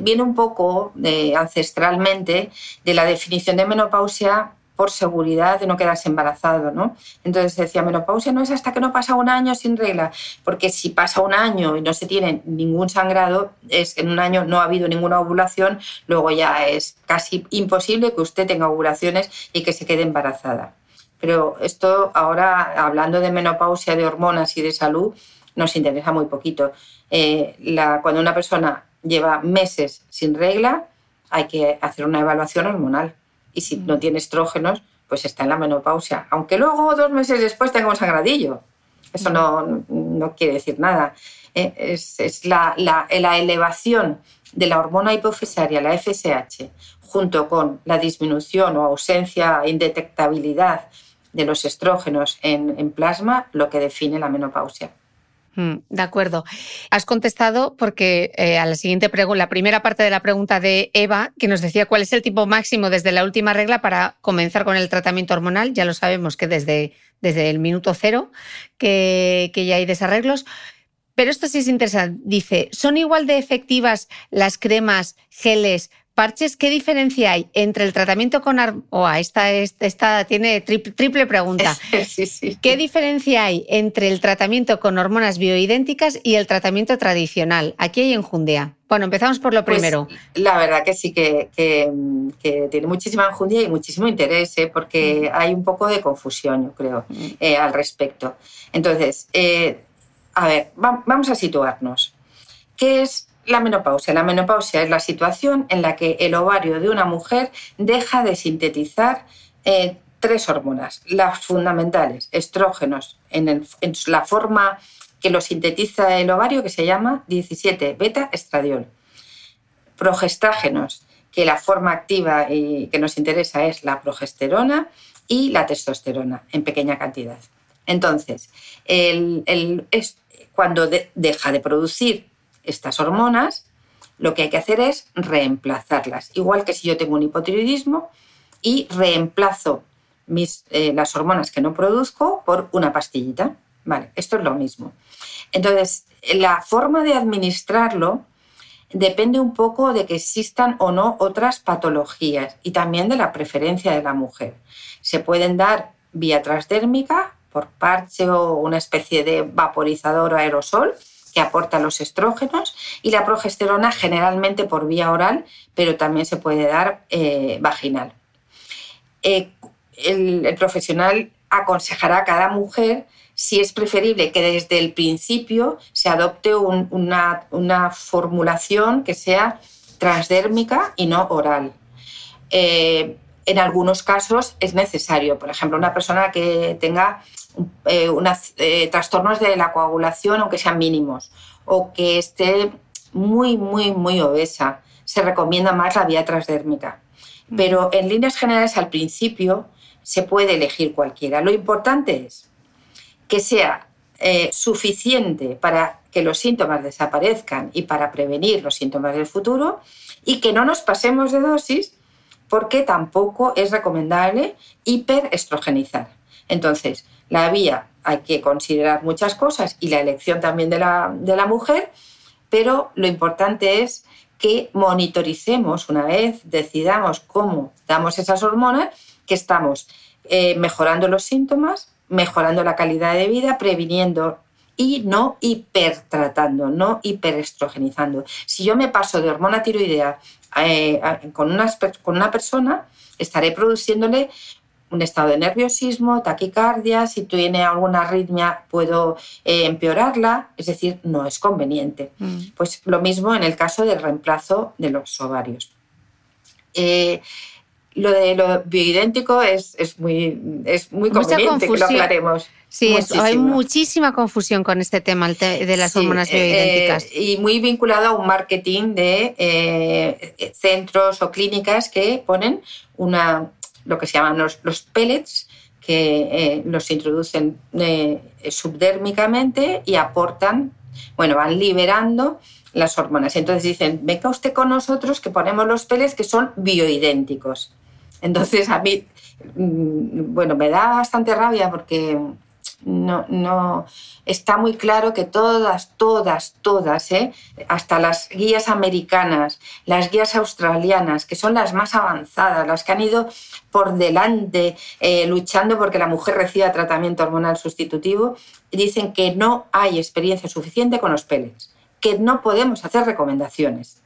viene un poco ancestralmente de la definición de menopausia por seguridad de no quedarse embarazado, ¿no? Entonces decía, menopausia no es hasta que no pasa un año sin regla, porque si pasa un año y no se tiene ningún sangrado, es que en un año no ha habido ninguna ovulación, luego ya es casi imposible que usted tenga ovulaciones y que se quede embarazada. Pero esto ahora, hablando de menopausia, de hormonas y de salud, nos interesa muy poquito. Eh, cuando una persona lleva meses sin regla, hay que hacer una evaluación hormonal y si no tiene estrógenos, pues está en la menopausia. Aunque luego, dos meses después, tenga un sangradillo. Eso no, no quiere decir nada. Eh, es, es la, la, la, elevación de la hormona hipofisaria, la FSH, junto con la disminución o ausencia, indetectabilidad de los estrógenos en, en plasma, lo que define la menopausia. Mm, de acuerdo. Has contestado porque eh, a la siguiente pregunta, la primera parte de la pregunta de Eva, que nos decía cuál es el tipo máximo desde la última regla para comenzar con el tratamiento hormonal. Ya lo sabemos que desde, desde el minuto cero que, que ya hay desarreglos. Pero esto sí es interesante. Dice, ¿son igual de efectivas las cremas, geles, Parches, ¿qué diferencia hay entre el tratamiento con... Oh, esta, esta, tiene triple, pregunta. <laughs> Sí, sí. ¿Qué diferencia hay entre el tratamiento con hormonas bioidénticas y el tratamiento tradicional? Aquí hay enjundia. Bueno, empezamos por lo pues, primero. la verdad que sí, que, tiene muchísima enjundia y muchísimo interés, ¿eh? porque mm. hay un poco de confusión, yo creo, mm. eh, al respecto. Entonces, eh, a ver, vamos a situarnos. ¿Qué es la menopausia. La menopausia es la situación en la que el ovario de una mujer deja de sintetizar eh, tres hormonas, las fundamentales, estrógenos, en, la forma que lo sintetiza el ovario que se llama 17 beta estradiol. Progestágenos, que la forma activa que nos interesa es la progesterona y la testosterona en pequeña cantidad. Entonces, cuando deja de producir estas hormonas, lo que hay que hacer es reemplazarlas. Igual que si yo tengo un hipotiroidismo y reemplazo mis, eh, las hormonas que no produzco por una pastillita. Vale, esto es lo mismo. Entonces, la forma de administrarlo depende un poco de que existan o no otras patologías y también de la preferencia de la mujer. Se pueden dar vía transdérmica por parche o una especie de vaporizador o aerosol que aporta los estrógenos y la progesterona generalmente por vía oral, pero también se puede dar eh, vaginal. Eh, el, profesional aconsejará a cada mujer si es preferible que desde el principio se adopte una, formulación que sea transdérmica y no oral. Eh, en algunos casos es necesario, por ejemplo, una persona que tenga eh, eh, trastornos de la coagulación, aunque sean mínimos, o que esté muy, muy, muy obesa, se recomienda más la vía transdérmica. Mm. Pero en líneas generales, al principio, se puede elegir cualquiera. Lo importante es que sea eh, suficiente para que los síntomas desaparezcan y para prevenir los síntomas del futuro y que no nos pasemos de dosis porque tampoco es recomendable hiperestrogenizar. Entonces, la vía hay que considerar muchas cosas y la elección también de la, de la mujer, pero lo importante es que monitoricemos una vez, decidamos cómo damos esas hormonas, que estamos eh, mejorando los síntomas, mejorando la calidad de vida, previniendo y no hipertratando, no hiperestrogenizando. Si yo me paso de hormona tiroidea eh, con, una, con una persona, estaré produciéndole un estado de nerviosismo, taquicardia, si tiene alguna arritmia puedo eh, empeorarla, es decir, no es conveniente. Mm. Pues lo mismo en el caso del reemplazo de los ovarios. Eh, lo de lo bioidéntico es, es muy, es muy conveniente que lo aclaremos. Sí, hay muchísima confusión con este tema de las hormonas eh, bioidénticas. y muy vinculado a un marketing de centros o clínicas que ponen una, lo que se llaman los, los pellets, que eh, los introducen eh, subdérmicamente y aportan, bueno, van liberando las hormonas. Entonces dicen, venga usted con nosotros que ponemos los pellets que son bioidénticos. Entonces a mí, mm, bueno, me da bastante rabia porque no, no está muy claro que todas, todas, todas, ¿eh? hasta las guías americanas, las guías australianas, que son las más avanzadas, las que han ido por delante eh, luchando porque la mujer reciba tratamiento hormonal sustitutivo, dicen que no hay experiencia suficiente con los pellets, que no podemos hacer recomendaciones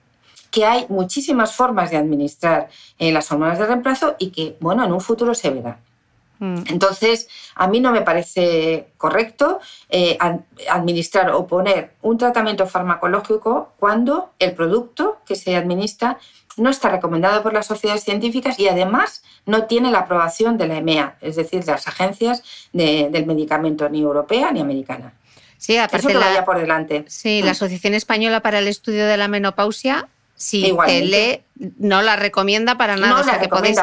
que hay muchísimas formas de administrar eh, las hormonas de reemplazo y que, bueno, en un futuro se verá. Mm. Entonces, a mí no me parece correcto eh, administrar o poner un tratamiento farmacológico cuando el producto que se administra no está recomendado por las sociedades científicas y además no tiene la aprobación de la EMEA, es decir, de las agencias del medicamento ni europea ni americana. Sí, aparte Eso vaya por delante. Sí, la mm. Asociación Española para el Estudio de la Menopausia, sí, no la recomienda para nada. No que podéis,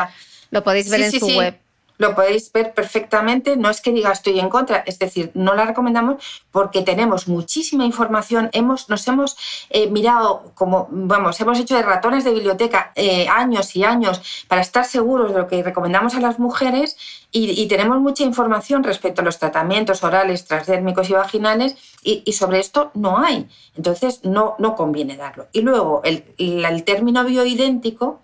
lo podéis ver en su web lo podéis ver perfectamente. No es que diga estoy en contra, es decir, no la recomendamos porque tenemos muchísima información. Hemos, nos hemos eh, mirado como, vamos, hemos hecho de ratones de biblioteca eh, años y años para estar seguros de lo que recomendamos a las mujeres y, tenemos mucha información respecto a los tratamientos orales, transdérmicos y vaginales y, sobre esto no hay. Entonces no, no conviene darlo. Y luego el, el término bioidéntico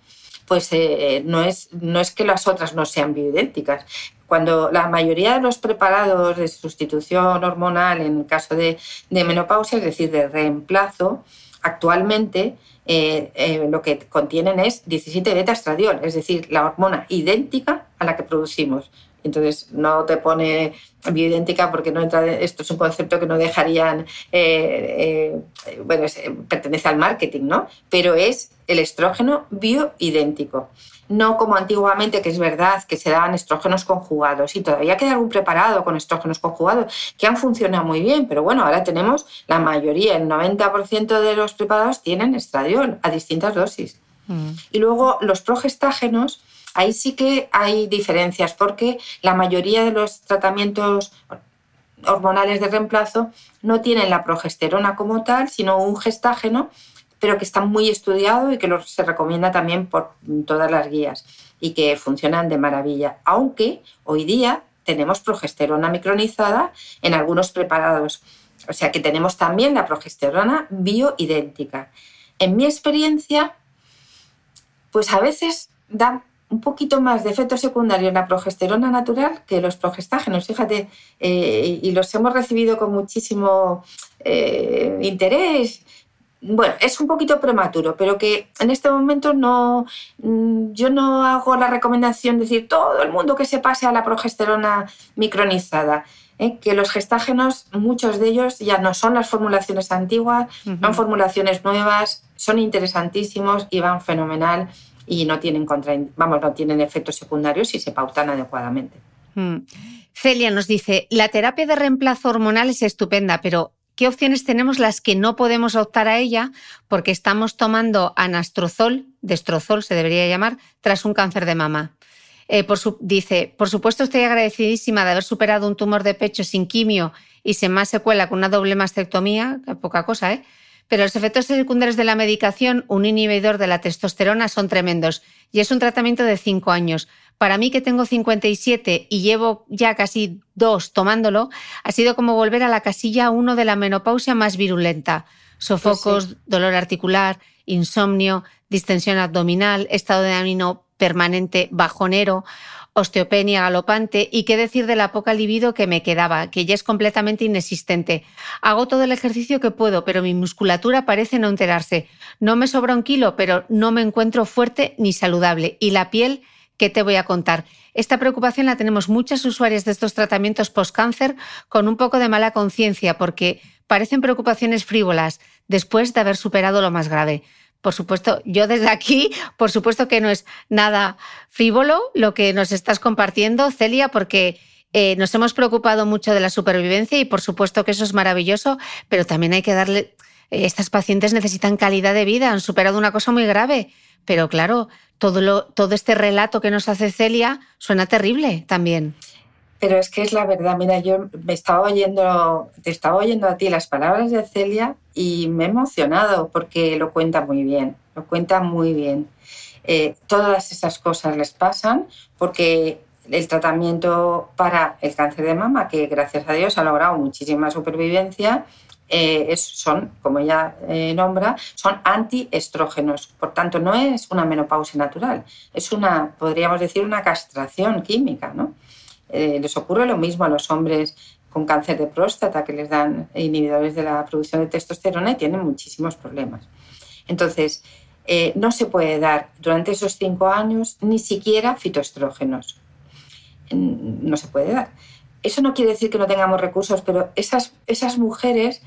pues eh, no, es, no es que las otras no sean bioidénticas. Cuando la mayoría de los preparados de sustitución hormonal en caso de, menopausia, es decir, de reemplazo, actualmente eh, eh, lo que contienen es 17 beta estradiol, es decir, la hormona idéntica a la que producimos Entonces no te pone bioidéntica porque no entra, esto es un concepto que no dejarían, eh, eh, bueno, pertenece al marketing, ¿no? Pero es el estrógeno bioidéntico. No como antiguamente, que es verdad que se daban estrógenos conjugados y todavía queda algún preparado con estrógenos conjugados que han funcionado muy bien, pero bueno, ahora tenemos la mayoría, el 90% de los preparados tienen estradiol a distintas dosis. Mm. Y luego los progestágenos, ahí sí que hay diferencias porque la mayoría de los tratamientos hormonales de reemplazo no tienen la progesterona como tal, sino un gestágeno, pero que está muy estudiado y que se recomienda también por todas las guías y que funcionan de maravilla. Aunque hoy día tenemos progesterona micronizada en algunos preparados. O sea que tenemos también la progesterona bioidéntica. En mi experiencia, pues a veces da un poquito más de efecto secundario en la progesterona natural que los progestágenos, fíjate, eh, y los hemos recibido con muchísimo eh, interés. Bueno, es un poquito prematuro, pero que en este momento no, mm, yo no hago la recomendación de decir todo el mundo que se pase a la progesterona micronizada. ¿eh? que los gestágenos, muchos de ellos ya no son las formulaciones antiguas, son formulaciones nuevas, son interesantísimos y van fenomenal y no tienen, contra, vamos, no tienen efectos secundarios si se pautan adecuadamente. Mm. Celia nos dice, la terapia de reemplazo hormonal es estupenda, pero ¿qué opciones tenemos las que no podemos optar a ella porque estamos tomando anastrozol, destrozol se debería llamar, tras un cáncer de mama? Eh, dice, por supuesto estoy agradecidísima de haber superado un tumor de pecho sin quimio y sin más secuela con una doble mastectomía, poca cosa, ¿eh? Pero los efectos secundarios de la medicación, un inhibidor de la testosterona, son tremendos y es un tratamiento de cinco años. Para mí, que tengo 57 y llevo ya casi dos tomándolo, ha sido como volver a la casilla 1 de la menopausia más virulenta. Sofocos, pues dolor articular, insomnio, distensión abdominal, estado de ánimo permanente bajonero, osteopenia galopante y qué decir de la poca libido que me quedaba, que ya es completamente inexistente. Hago todo el ejercicio que puedo, pero mi musculatura parece no enterarse. No me sobra un kilo, pero no me encuentro fuerte ni saludable. Y la piel, ¿qué te voy a contar? Esta preocupación la tenemos muchas usuarias de estos tratamientos post-cáncer con un poco de mala conciencia porque parecen preocupaciones frívolas después de haber superado lo más grave. Por supuesto, yo desde aquí, por supuesto que no es nada frívolo lo que nos estás compartiendo, Celia, porque eh, nos hemos preocupado mucho de la supervivencia y por supuesto que eso es maravilloso, pero también hay que darle, eh, estas pacientes necesitan calidad de vida, han superado una cosa muy grave, pero claro, todo, todo este relato que nos hace Celia suena terrible también. Pero es que es la verdad, mira, yo me estaba oyendo, te estaba oyendo a ti las palabras de Celia y me he emocionado porque lo cuenta muy bien, lo cuenta muy bien. Eh, todas esas cosas les pasan porque el tratamiento para el cáncer de mama, que gracias a Dios ha logrado muchísima supervivencia, eh, son, como ella eh, nombra, son antiestrógenos. Por tanto, no es una menopausia natural, es una, podríamos decir, una castración química, ¿no? Eh, les ocurre lo mismo a los hombres con cáncer de próstata que les dan inhibidores de la producción de testosterona y tienen muchísimos problemas. Entonces, eh, no se puede dar durante esos cinco años ni siquiera fitoestrógenos. No se puede dar. Eso no quiere decir que no tengamos recursos, pero esas, esas mujeres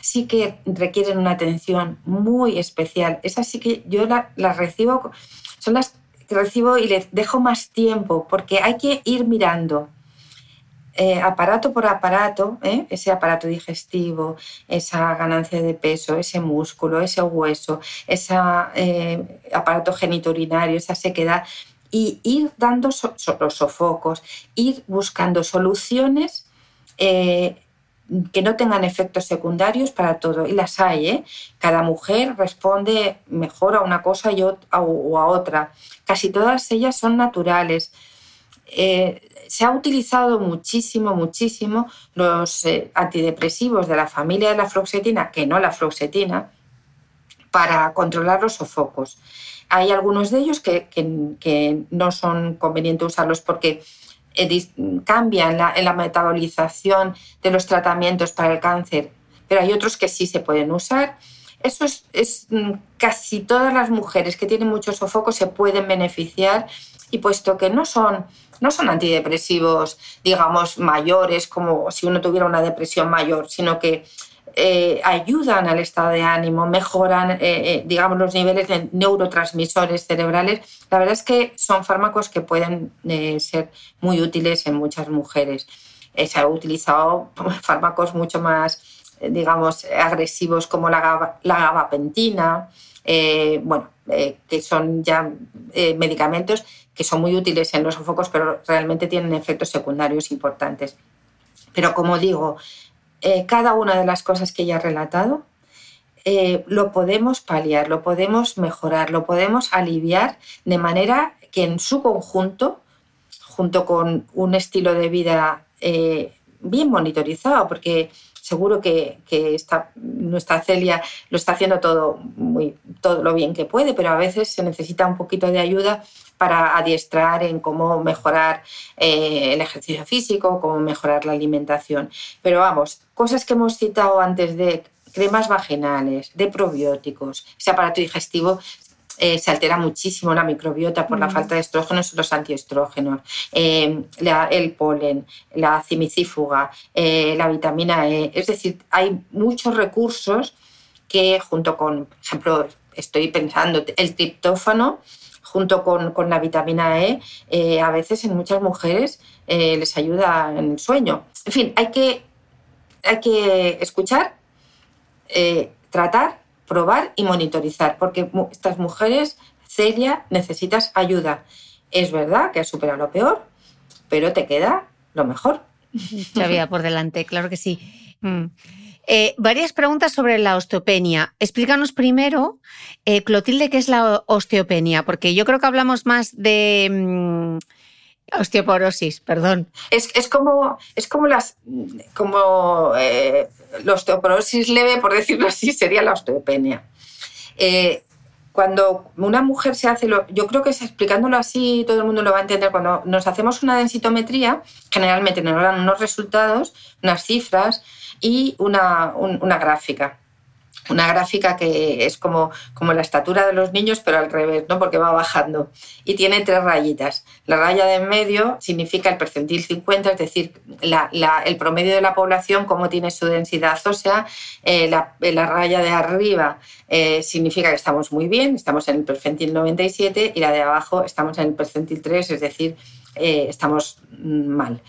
sí que requieren una atención muy especial. Esas sí que yo las recibo, son las recibo y les dejo más tiempo porque hay que ir mirando. Eh, aparato por aparato, ¿eh? ese aparato digestivo, esa ganancia de peso, ese músculo, ese hueso, ese eh, aparato geniturinario, esa sequedad, y ir dando los sofocos, ir buscando soluciones que no tengan efectos secundarios para todo. Y las hay, ¿eh? Cada mujer responde mejor a una cosa y o a otra. Casi todas ellas son naturales. Eh, se ha utilizado muchísimo, muchísimo los eh, antidepresivos de la familia de la fluoxetina, que no la fluoxetina, para controlar los sofocos. Hay algunos de ellos que, que no son convenientes usarlos porque cambian la, en la metabolización de los tratamientos para el cáncer, pero hay otros que sí se pueden usar. Eso es, mm, casi todas las mujeres que tienen muchos sofocos se pueden beneficiar y puesto que no son no son antidepresivos, digamos, mayores, como si uno tuviera una depresión mayor, sino que eh, ayudan al estado de ánimo, mejoran, eh, eh, digamos, los niveles de neurotransmisores cerebrales. La verdad es que son fármacos que pueden ser muy útiles en muchas mujeres. se han utilizado <laughs> fármacos mucho más, digamos, agresivos como la, la gabapentina, bueno, que son ya medicamentos que son muy útiles en los sofocos, pero realmente tienen efectos secundarios importantes. Pero como digo, eh, cada una de las cosas que ella ha relatado eh, lo podemos paliar, lo podemos mejorar, lo podemos aliviar de manera que en su conjunto, junto con un estilo de vida eh, bien monitorizado, porque seguro que, nuestra Celia lo está haciendo todo, muy, todo lo bien que puede, pero a veces se necesita un poquito de ayuda para adiestrar en cómo mejorar eh, el ejercicio físico, cómo mejorar la alimentación. Pero vamos, cosas que hemos citado antes de cremas vaginales, de probióticos, ese aparato digestivo eh, se altera muchísimo la microbiota por la mm. falta de estrógenos y los antiestrógenos, eh, el polen, la cimicífuga, la vitamina E. Es decir, hay muchos recursos que junto con, por ejemplo, estoy pensando, el triptófano, junto con, con la vitamina E, eh, a veces en muchas mujeres eh, les ayuda en el sueño. En fin, hay que, hay que escuchar, eh, tratar, probar y monitorizar, porque estas mujeres, Celia, necesitas ayuda. Es verdad que has superado lo peor, pero te queda lo mejor. <laughs> Todavía por delante, claro que sí. Mm. Eh, varias preguntas sobre la osteopenia. Explícanos primero, eh, Clotilde, qué es la osteopenia, porque yo creo que hablamos más de mm, osteoporosis, perdón. Es, como, es como las como eh, la osteoporosis leve, por decirlo así, sería la osteopenia. cuando una mujer se hace, lo, yo creo que es explicándolo así, todo el mundo lo va a entender, cuando nos hacemos una densitometría, generalmente nos dan unos resultados, unas cifras, y una, una gráfica una gráfica que es como, como la estatura de los niños, pero al revés, ¿no? porque va bajando. Y tiene tres rayitas. La raya de en medio significa el percentil 50, es decir, el promedio de la población, cómo tiene su densidad ósea. Eh, la, la, raya de arriba eh, significa que estamos muy bien, estamos en el percentil 97, y la de abajo estamos en el percentil 3, es decir, eh, estamos mal.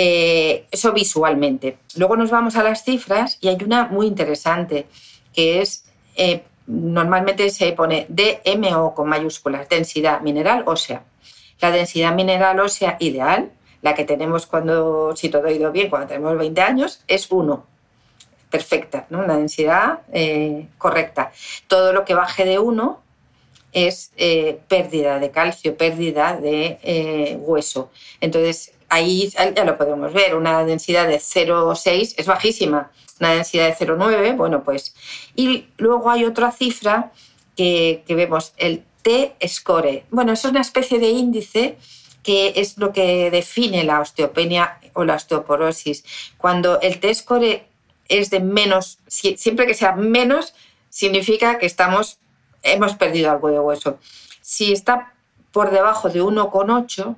Eh, eso visualmente. Luego nos vamos a las cifras y hay una muy interesante que es, eh, normalmente se pone DMO con mayúsculas, densidad mineral ósea. La densidad mineral ósea ideal, la que tenemos cuando, si todo ha ido bien, cuando tenemos 20 años, es 1. Perfecta, ¿no? una densidad eh, correcta. Todo lo que baje de 1 es pérdida de calcio, pérdida de hueso. Entonces, ahí ya lo podemos ver, una densidad de 0,6 es bajísima, una densidad de 0,9, bueno, pues. Y luego hay otra cifra que, vemos, el T-score. Bueno, es una especie de índice que es lo que define la osteopenia o la osteoporosis. Cuando el T-score es de menos, siempre que sea menos, significa que estamos, hemos perdido algo de hueso. Si está por debajo de 1,8,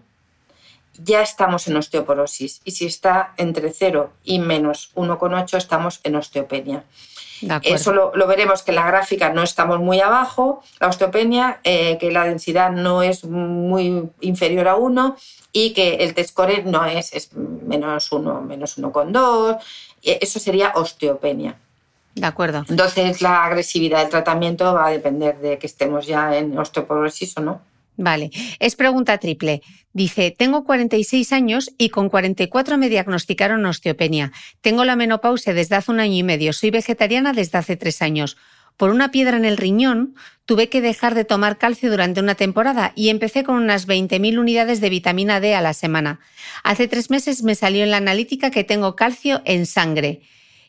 ya estamos en osteoporosis y si está entre 0 y menos 1,8 estamos en osteopenia. Eso lo, veremos que en la gráfica no estamos muy abajo, la osteopenia, eh, que la densidad no es muy inferior a 1 y que el T-score no es, es menos 1, menos 1,2. Eso sería osteopenia. De acuerdo. Entonces la agresividad del tratamiento va a depender de que estemos ya en osteoporosis o no. Vale, es pregunta triple. Dice, tengo 46 años y con 44 me diagnosticaron osteopenia. Tengo la menopausia desde hace un año y medio. Soy vegetariana desde hace tres años. Por una piedra en el riñón tuve que dejar de tomar calcio durante una temporada y empecé con unas 20.000 unidades de vitamina D a la semana. Hace tres meses me salió en la analítica que tengo calcio en sangre.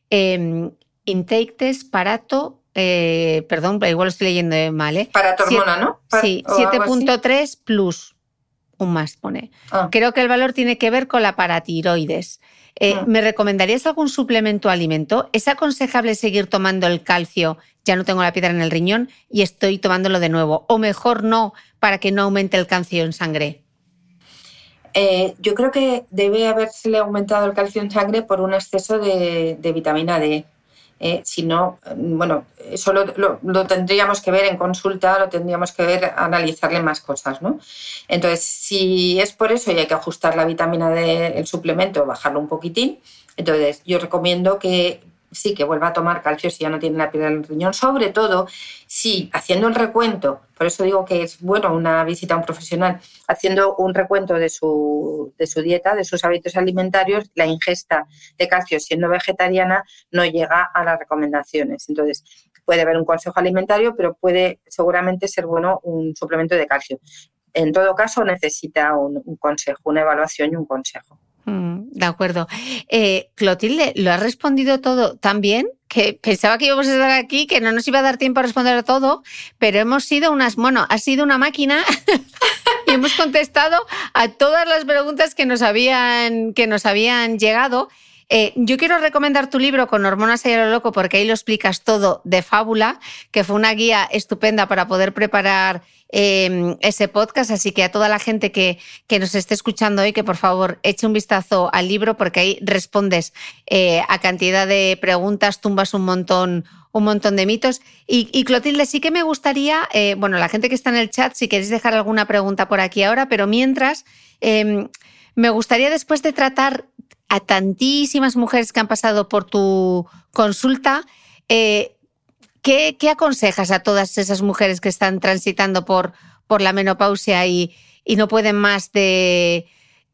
Eh, intake test, parato, eh, perdón, igual lo estoy leyendo mal, ¿eh? Para tu hormona, ¿no? sí, 7.3 plus, un más pone. Ah. Creo que el valor tiene que ver con la paratiroides. Eh, ah. ¿Me recomendarías algún suplemento o alimento? ¿Es aconsejable seguir tomando el calcio? Ya no tengo la piedra en el riñón y estoy tomándolo de nuevo. O mejor no, para que no aumente el calcio en sangre. Eh, yo creo que debe haberse aumentado el calcio en sangre por un exceso de, vitamina D. Eh, si no, bueno, eso lo, tendríamos que ver en consulta, lo tendríamos que ver, analizarle más cosas, ¿no? Entonces, si es por eso y hay que ajustar la vitamina D, el suplemento, bajarlo un poquitín, entonces yo recomiendo que sí que vuelva a tomar calcio si ya no tiene la piedra del riñón, sobre todo si haciendo el recuento, por eso digo que es bueno una visita a un profesional, haciendo un recuento de su, de su dieta, de sus hábitos alimentarios, la ingesta de calcio siendo vegetariana no llega a las recomendaciones. Entonces, puede haber un consejo alimentario, pero puede seguramente ser bueno un suplemento de calcio. En todo caso, necesita un consejo, una evaluación y un consejo. Mm, de acuerdo. Eh, Clotilde, ¿lo has respondido todo tan bien? Que pensaba que íbamos a estar aquí, que no nos iba a dar tiempo a responder todo, pero hemos sido unas, bueno, ha sido una máquina <laughs> y hemos contestado a todas las preguntas que nos habían, que nos habían llegado. Eh, yo quiero recomendar tu libro con hormonas y a lo loco porque ahí lo explicas todo de fábula, que fue una guía estupenda para poder preparar em, ese podcast. Así que a toda la gente que, que, nos esté escuchando hoy, que por favor eche un vistazo al libro porque ahí respondes eh, a cantidad de preguntas, tumbas un montón un montón de mitos. Y, Clotilde, sí que me gustaría, eh, bueno, la gente que está en el chat, si queréis dejar alguna pregunta por aquí ahora, pero mientras, em, me gustaría después de tratar a tantísimas mujeres que han pasado por tu consulta, eh, ¿qué, aconsejas a todas esas mujeres que están transitando por, por la menopausia y, no pueden más de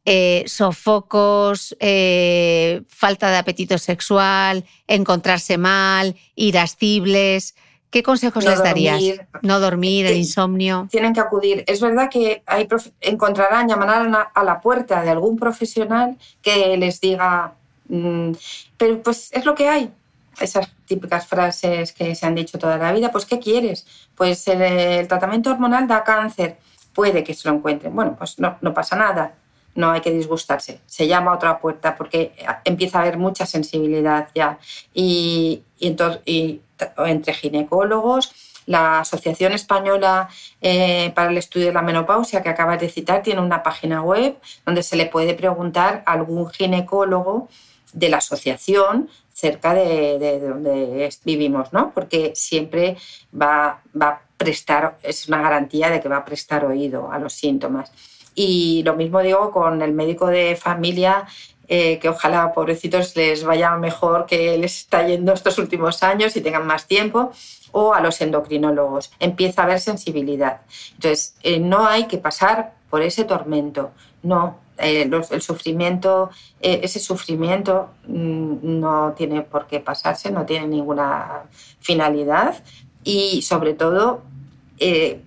eh, sofocos, eh, falta de apetito sexual, encontrarse mal, irascibles? ¿Qué consejos les darías? no dormir, el insomnio. Tienen que acudir. Es verdad que hay encontrarán, llamarán a la puerta de algún profesional que les diga, mm, pero pues es lo que hay. Esas típicas frases que se han dicho toda la vida, pues ¿qué quieres? Pues el, tratamiento hormonal da cáncer. Puede que se lo encuentren. Bueno, pues no, no pasa nada no hay que disgustarse. Se llama a otra puerta porque empieza a haber mucha sensibilidad ya. Y, y, entonces, y entre ginecólogos. La Asociación Española eh, para el Estudio de la Menopausia, que acabas de citar, tiene una página web donde se le puede preguntar a algún ginecólogo de la asociación cerca de, donde vivimos, ¿no? Porque siempre va, va a prestar, es una garantía de que va a prestar oído a los síntomas. Y lo mismo digo con el médico de familia eh, que ojalá, pobrecitos, les vaya mejor que les está yendo estos últimos años y tengan más tiempo, o a los endocrinólogos. Empieza a haber sensibilidad. Entonces, eh, no hay que pasar por ese tormento. No, eh, el sufrimiento, ese sufrimiento mm, no tiene por qué pasarse, no tiene ninguna finalidad y sobre todo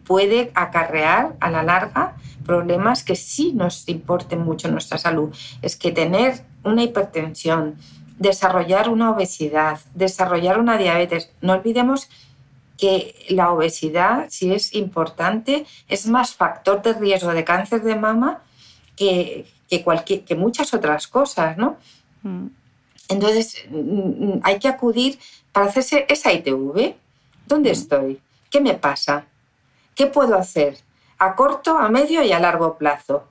puede acarrear a la larga problemas que sí nos importen mucho nuestra salud. Es que tener una hipertensión, desarrollar una obesidad, desarrollar una diabetes, no olvidemos que la obesidad, si es importante, es más factor de riesgo de cáncer de mama que, que, cualquier, que muchas otras cosas, ¿no? Mm. Entonces, mm, hay que acudir para hacerse esa ITV. ¿Dónde mm. estoy? ¿Qué me pasa? ¿Qué puedo hacer? A corto, a medio y a largo plazo.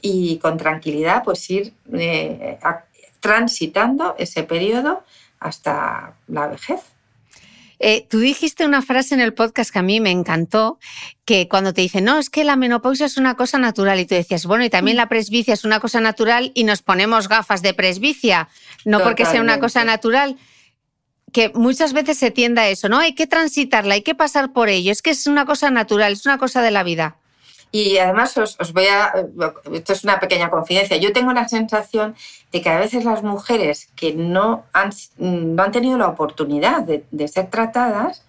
Y con tranquilidad, pues ir eh, transitando ese periodo hasta la vejez. Eh, tú dijiste una frase en el podcast que a mí me encantó, que cuando te dicen, no, es que la menopausia es una cosa natural, y tú decías, bueno, y también la presbicia es una cosa natural y nos ponemos gafas de presbicia, no porque sea una cosa natural que muchas veces se tienda a eso, ¿no? Hay que transitarla, hay que pasar por ello, es que es una cosa natural, es una cosa de la vida. Y además os, voy a, esto es una pequeña confidencia, yo tengo la sensación de que a veces las mujeres que no han, no han tenido la oportunidad de, ser tratadas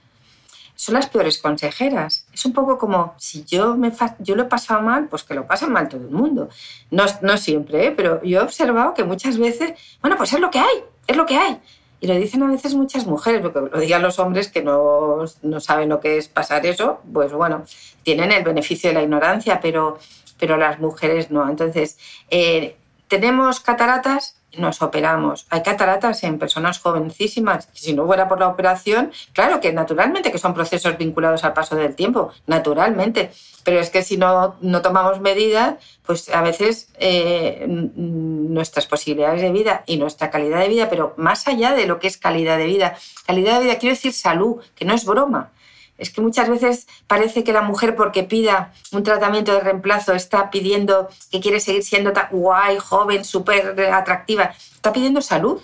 son las peores consejeras. Es un poco como si yo, me, yo lo he pasado mal, pues que lo pasa mal todo el mundo. No, no siempre, ¿eh? pero yo he observado que muchas veces, bueno, pues es lo que hay, es lo que hay. Y lo dicen a veces muchas mujeres, porque lo digan los hombres que no, no, saben lo que es pasar eso, pues bueno, tienen el beneficio de la ignorancia, pero, pero las mujeres no. Entonces, eh, ¿tenemos cataratas? Nos operamos. Hay cataratas en personas jovencísimas. Si no fuera por la operación, claro que naturalmente que son procesos vinculados al paso del tiempo, naturalmente. Pero es que si no, no tomamos medidas, pues a veces eh, nuestras posibilidades de vida y nuestra calidad de vida, pero más allá de lo que es calidad de vida, calidad de vida quiero decir salud, que no es broma. Es que muchas veces parece que la mujer, porque pida un tratamiento de reemplazo, está pidiendo que quiere seguir siendo tan guay, joven, súper atractiva. Está pidiendo salud.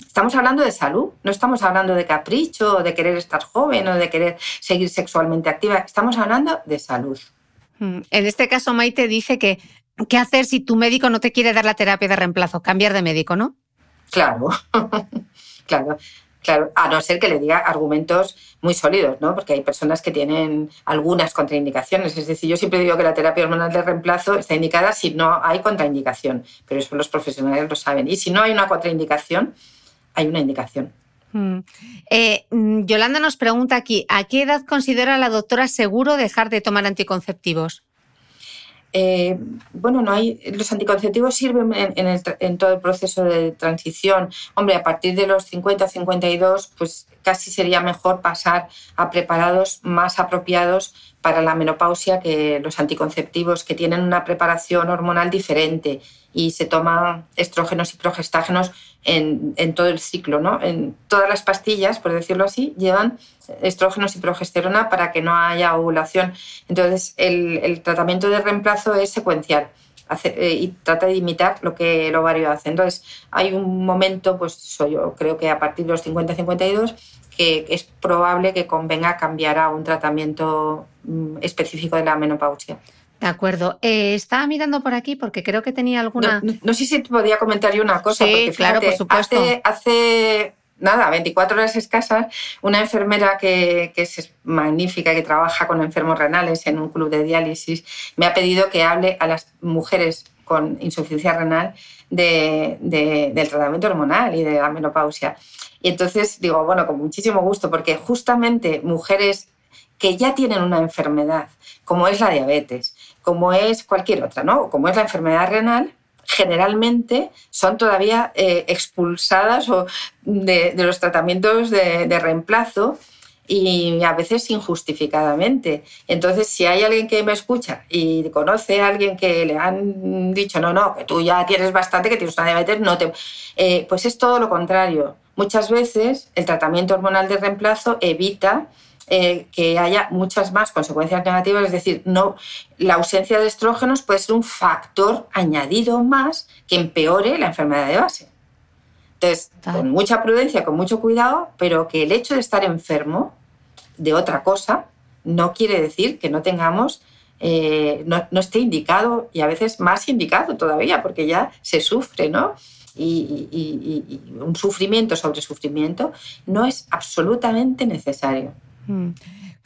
Estamos hablando de salud, no estamos hablando de capricho, o de querer estar joven o de querer seguir sexualmente activa. Estamos hablando de salud. Mm, en este caso, Maite dice que ¿qué hacer si tu médico no te quiere dar la terapia de reemplazo? Cambiar de médico, ¿no? Claro, <laughs> claro. Claro, a no ser que le diga argumentos muy sólidos, ¿no? Porque hay personas que tienen algunas contraindicaciones. Es decir, yo siempre digo que la terapia hormonal de reemplazo está indicada si no hay contraindicación, pero eso los profesionales lo saben. Y si no hay una contraindicación, hay una indicación. Mm. Eh, mm, Yolanda nos pregunta aquí, ¿a qué edad considera la doctora seguro dejar de tomar anticonceptivos? Eh, bueno, no hay, los anticonceptivos sirven en, todo el proceso de transición. Hombre, a partir de los 50 o 52, pues casi sería mejor pasar a preparados más apropiados para la menopausia que los anticonceptivos, que tienen una preparación hormonal diferente y se toman estrógenos y progestágenos en, todo el ciclo. ¿no? En todas las pastillas, por decirlo así, llevan estrógenos y progesterona para que no haya ovulación. Entonces, el, tratamiento de reemplazo es secuencial. Eh, y trata de imitar lo que el ovario hace. Entonces, hay un momento, pues yo creo que a partir de los 50-52, que es probable que convenga cambiar a un tratamiento mm, específico de la menopausia. De acuerdo. Eh, estaba mirando por aquí porque creo que tenía alguna. No, sé si te podía comentar yo una cosa. porque, claro, por supuesto. Hace, hace, nada, 24 horas escasas, una enfermera que, que, es magnífica, que trabaja con enfermos renales en un club de diálisis, me ha pedido que hable a las mujeres con insuficiencia renal de, del tratamiento hormonal y de la menopausia. Y entonces digo, bueno, con muchísimo gusto, porque justamente mujeres que ya tienen una enfermedad, como es la diabetes, como es cualquier otra, ¿no? como es la enfermedad renal, generalmente son todavía eh, expulsadas o de, los tratamientos de, reemplazo y a veces injustificadamente. Entonces, si hay alguien que me escucha y conoce a alguien que le han dicho, no, no, que tú ya tienes bastante, que tienes una diabetes, no te... Eh, pues es todo lo contrario. Muchas veces el tratamiento hormonal de reemplazo evita eh, que haya muchas más consecuencias negativas, es decir, no, la ausencia de estrógenos puede ser un factor añadido más que empeore la enfermedad de base. Entonces, con mucha prudencia, con mucho cuidado, pero que el hecho de estar enfermo de otra cosa no quiere decir que no tengamos, eh, no, esté indicado y a veces más indicado todavía, porque ya se sufre, ¿no? y, un sufrimiento sobre sufrimiento no es absolutamente necesario. Mm.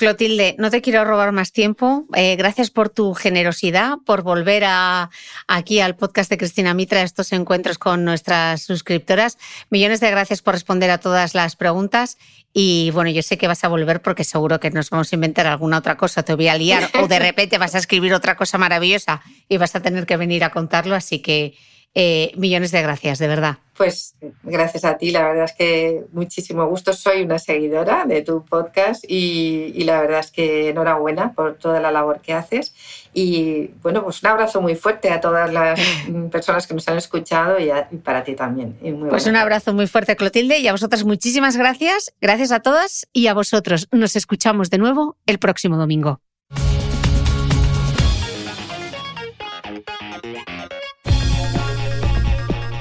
Clotilde, no te quiero robar más tiempo. Eh, gracias por tu generosidad, por volver a, aquí al podcast de Cristina Mitra, a estos encuentros con nuestras suscriptoras. Millones de gracias por responder a todas las preguntas. Y bueno, yo sé que vas a volver porque seguro que nos vamos a inventar alguna otra cosa, te voy a liar o de <laughs> repente vas a escribir otra cosa maravillosa y vas a tener que venir a contarlo. Así que eh, millones de gracias, de verdad. Pues gracias a ti, la verdad es que muchísimo gusto. Soy una seguidora de tu podcast y, la verdad es que enhorabuena por toda la labor que haces. Y bueno, pues un abrazo muy fuerte a todas las <laughs> personas que nos han escuchado y, para ti también. pues un abrazo muy fuerte, Clotilde, y a vosotras muchísimas gracias. Gracias a todas y a vosotros. Nos escuchamos de nuevo el próximo domingo.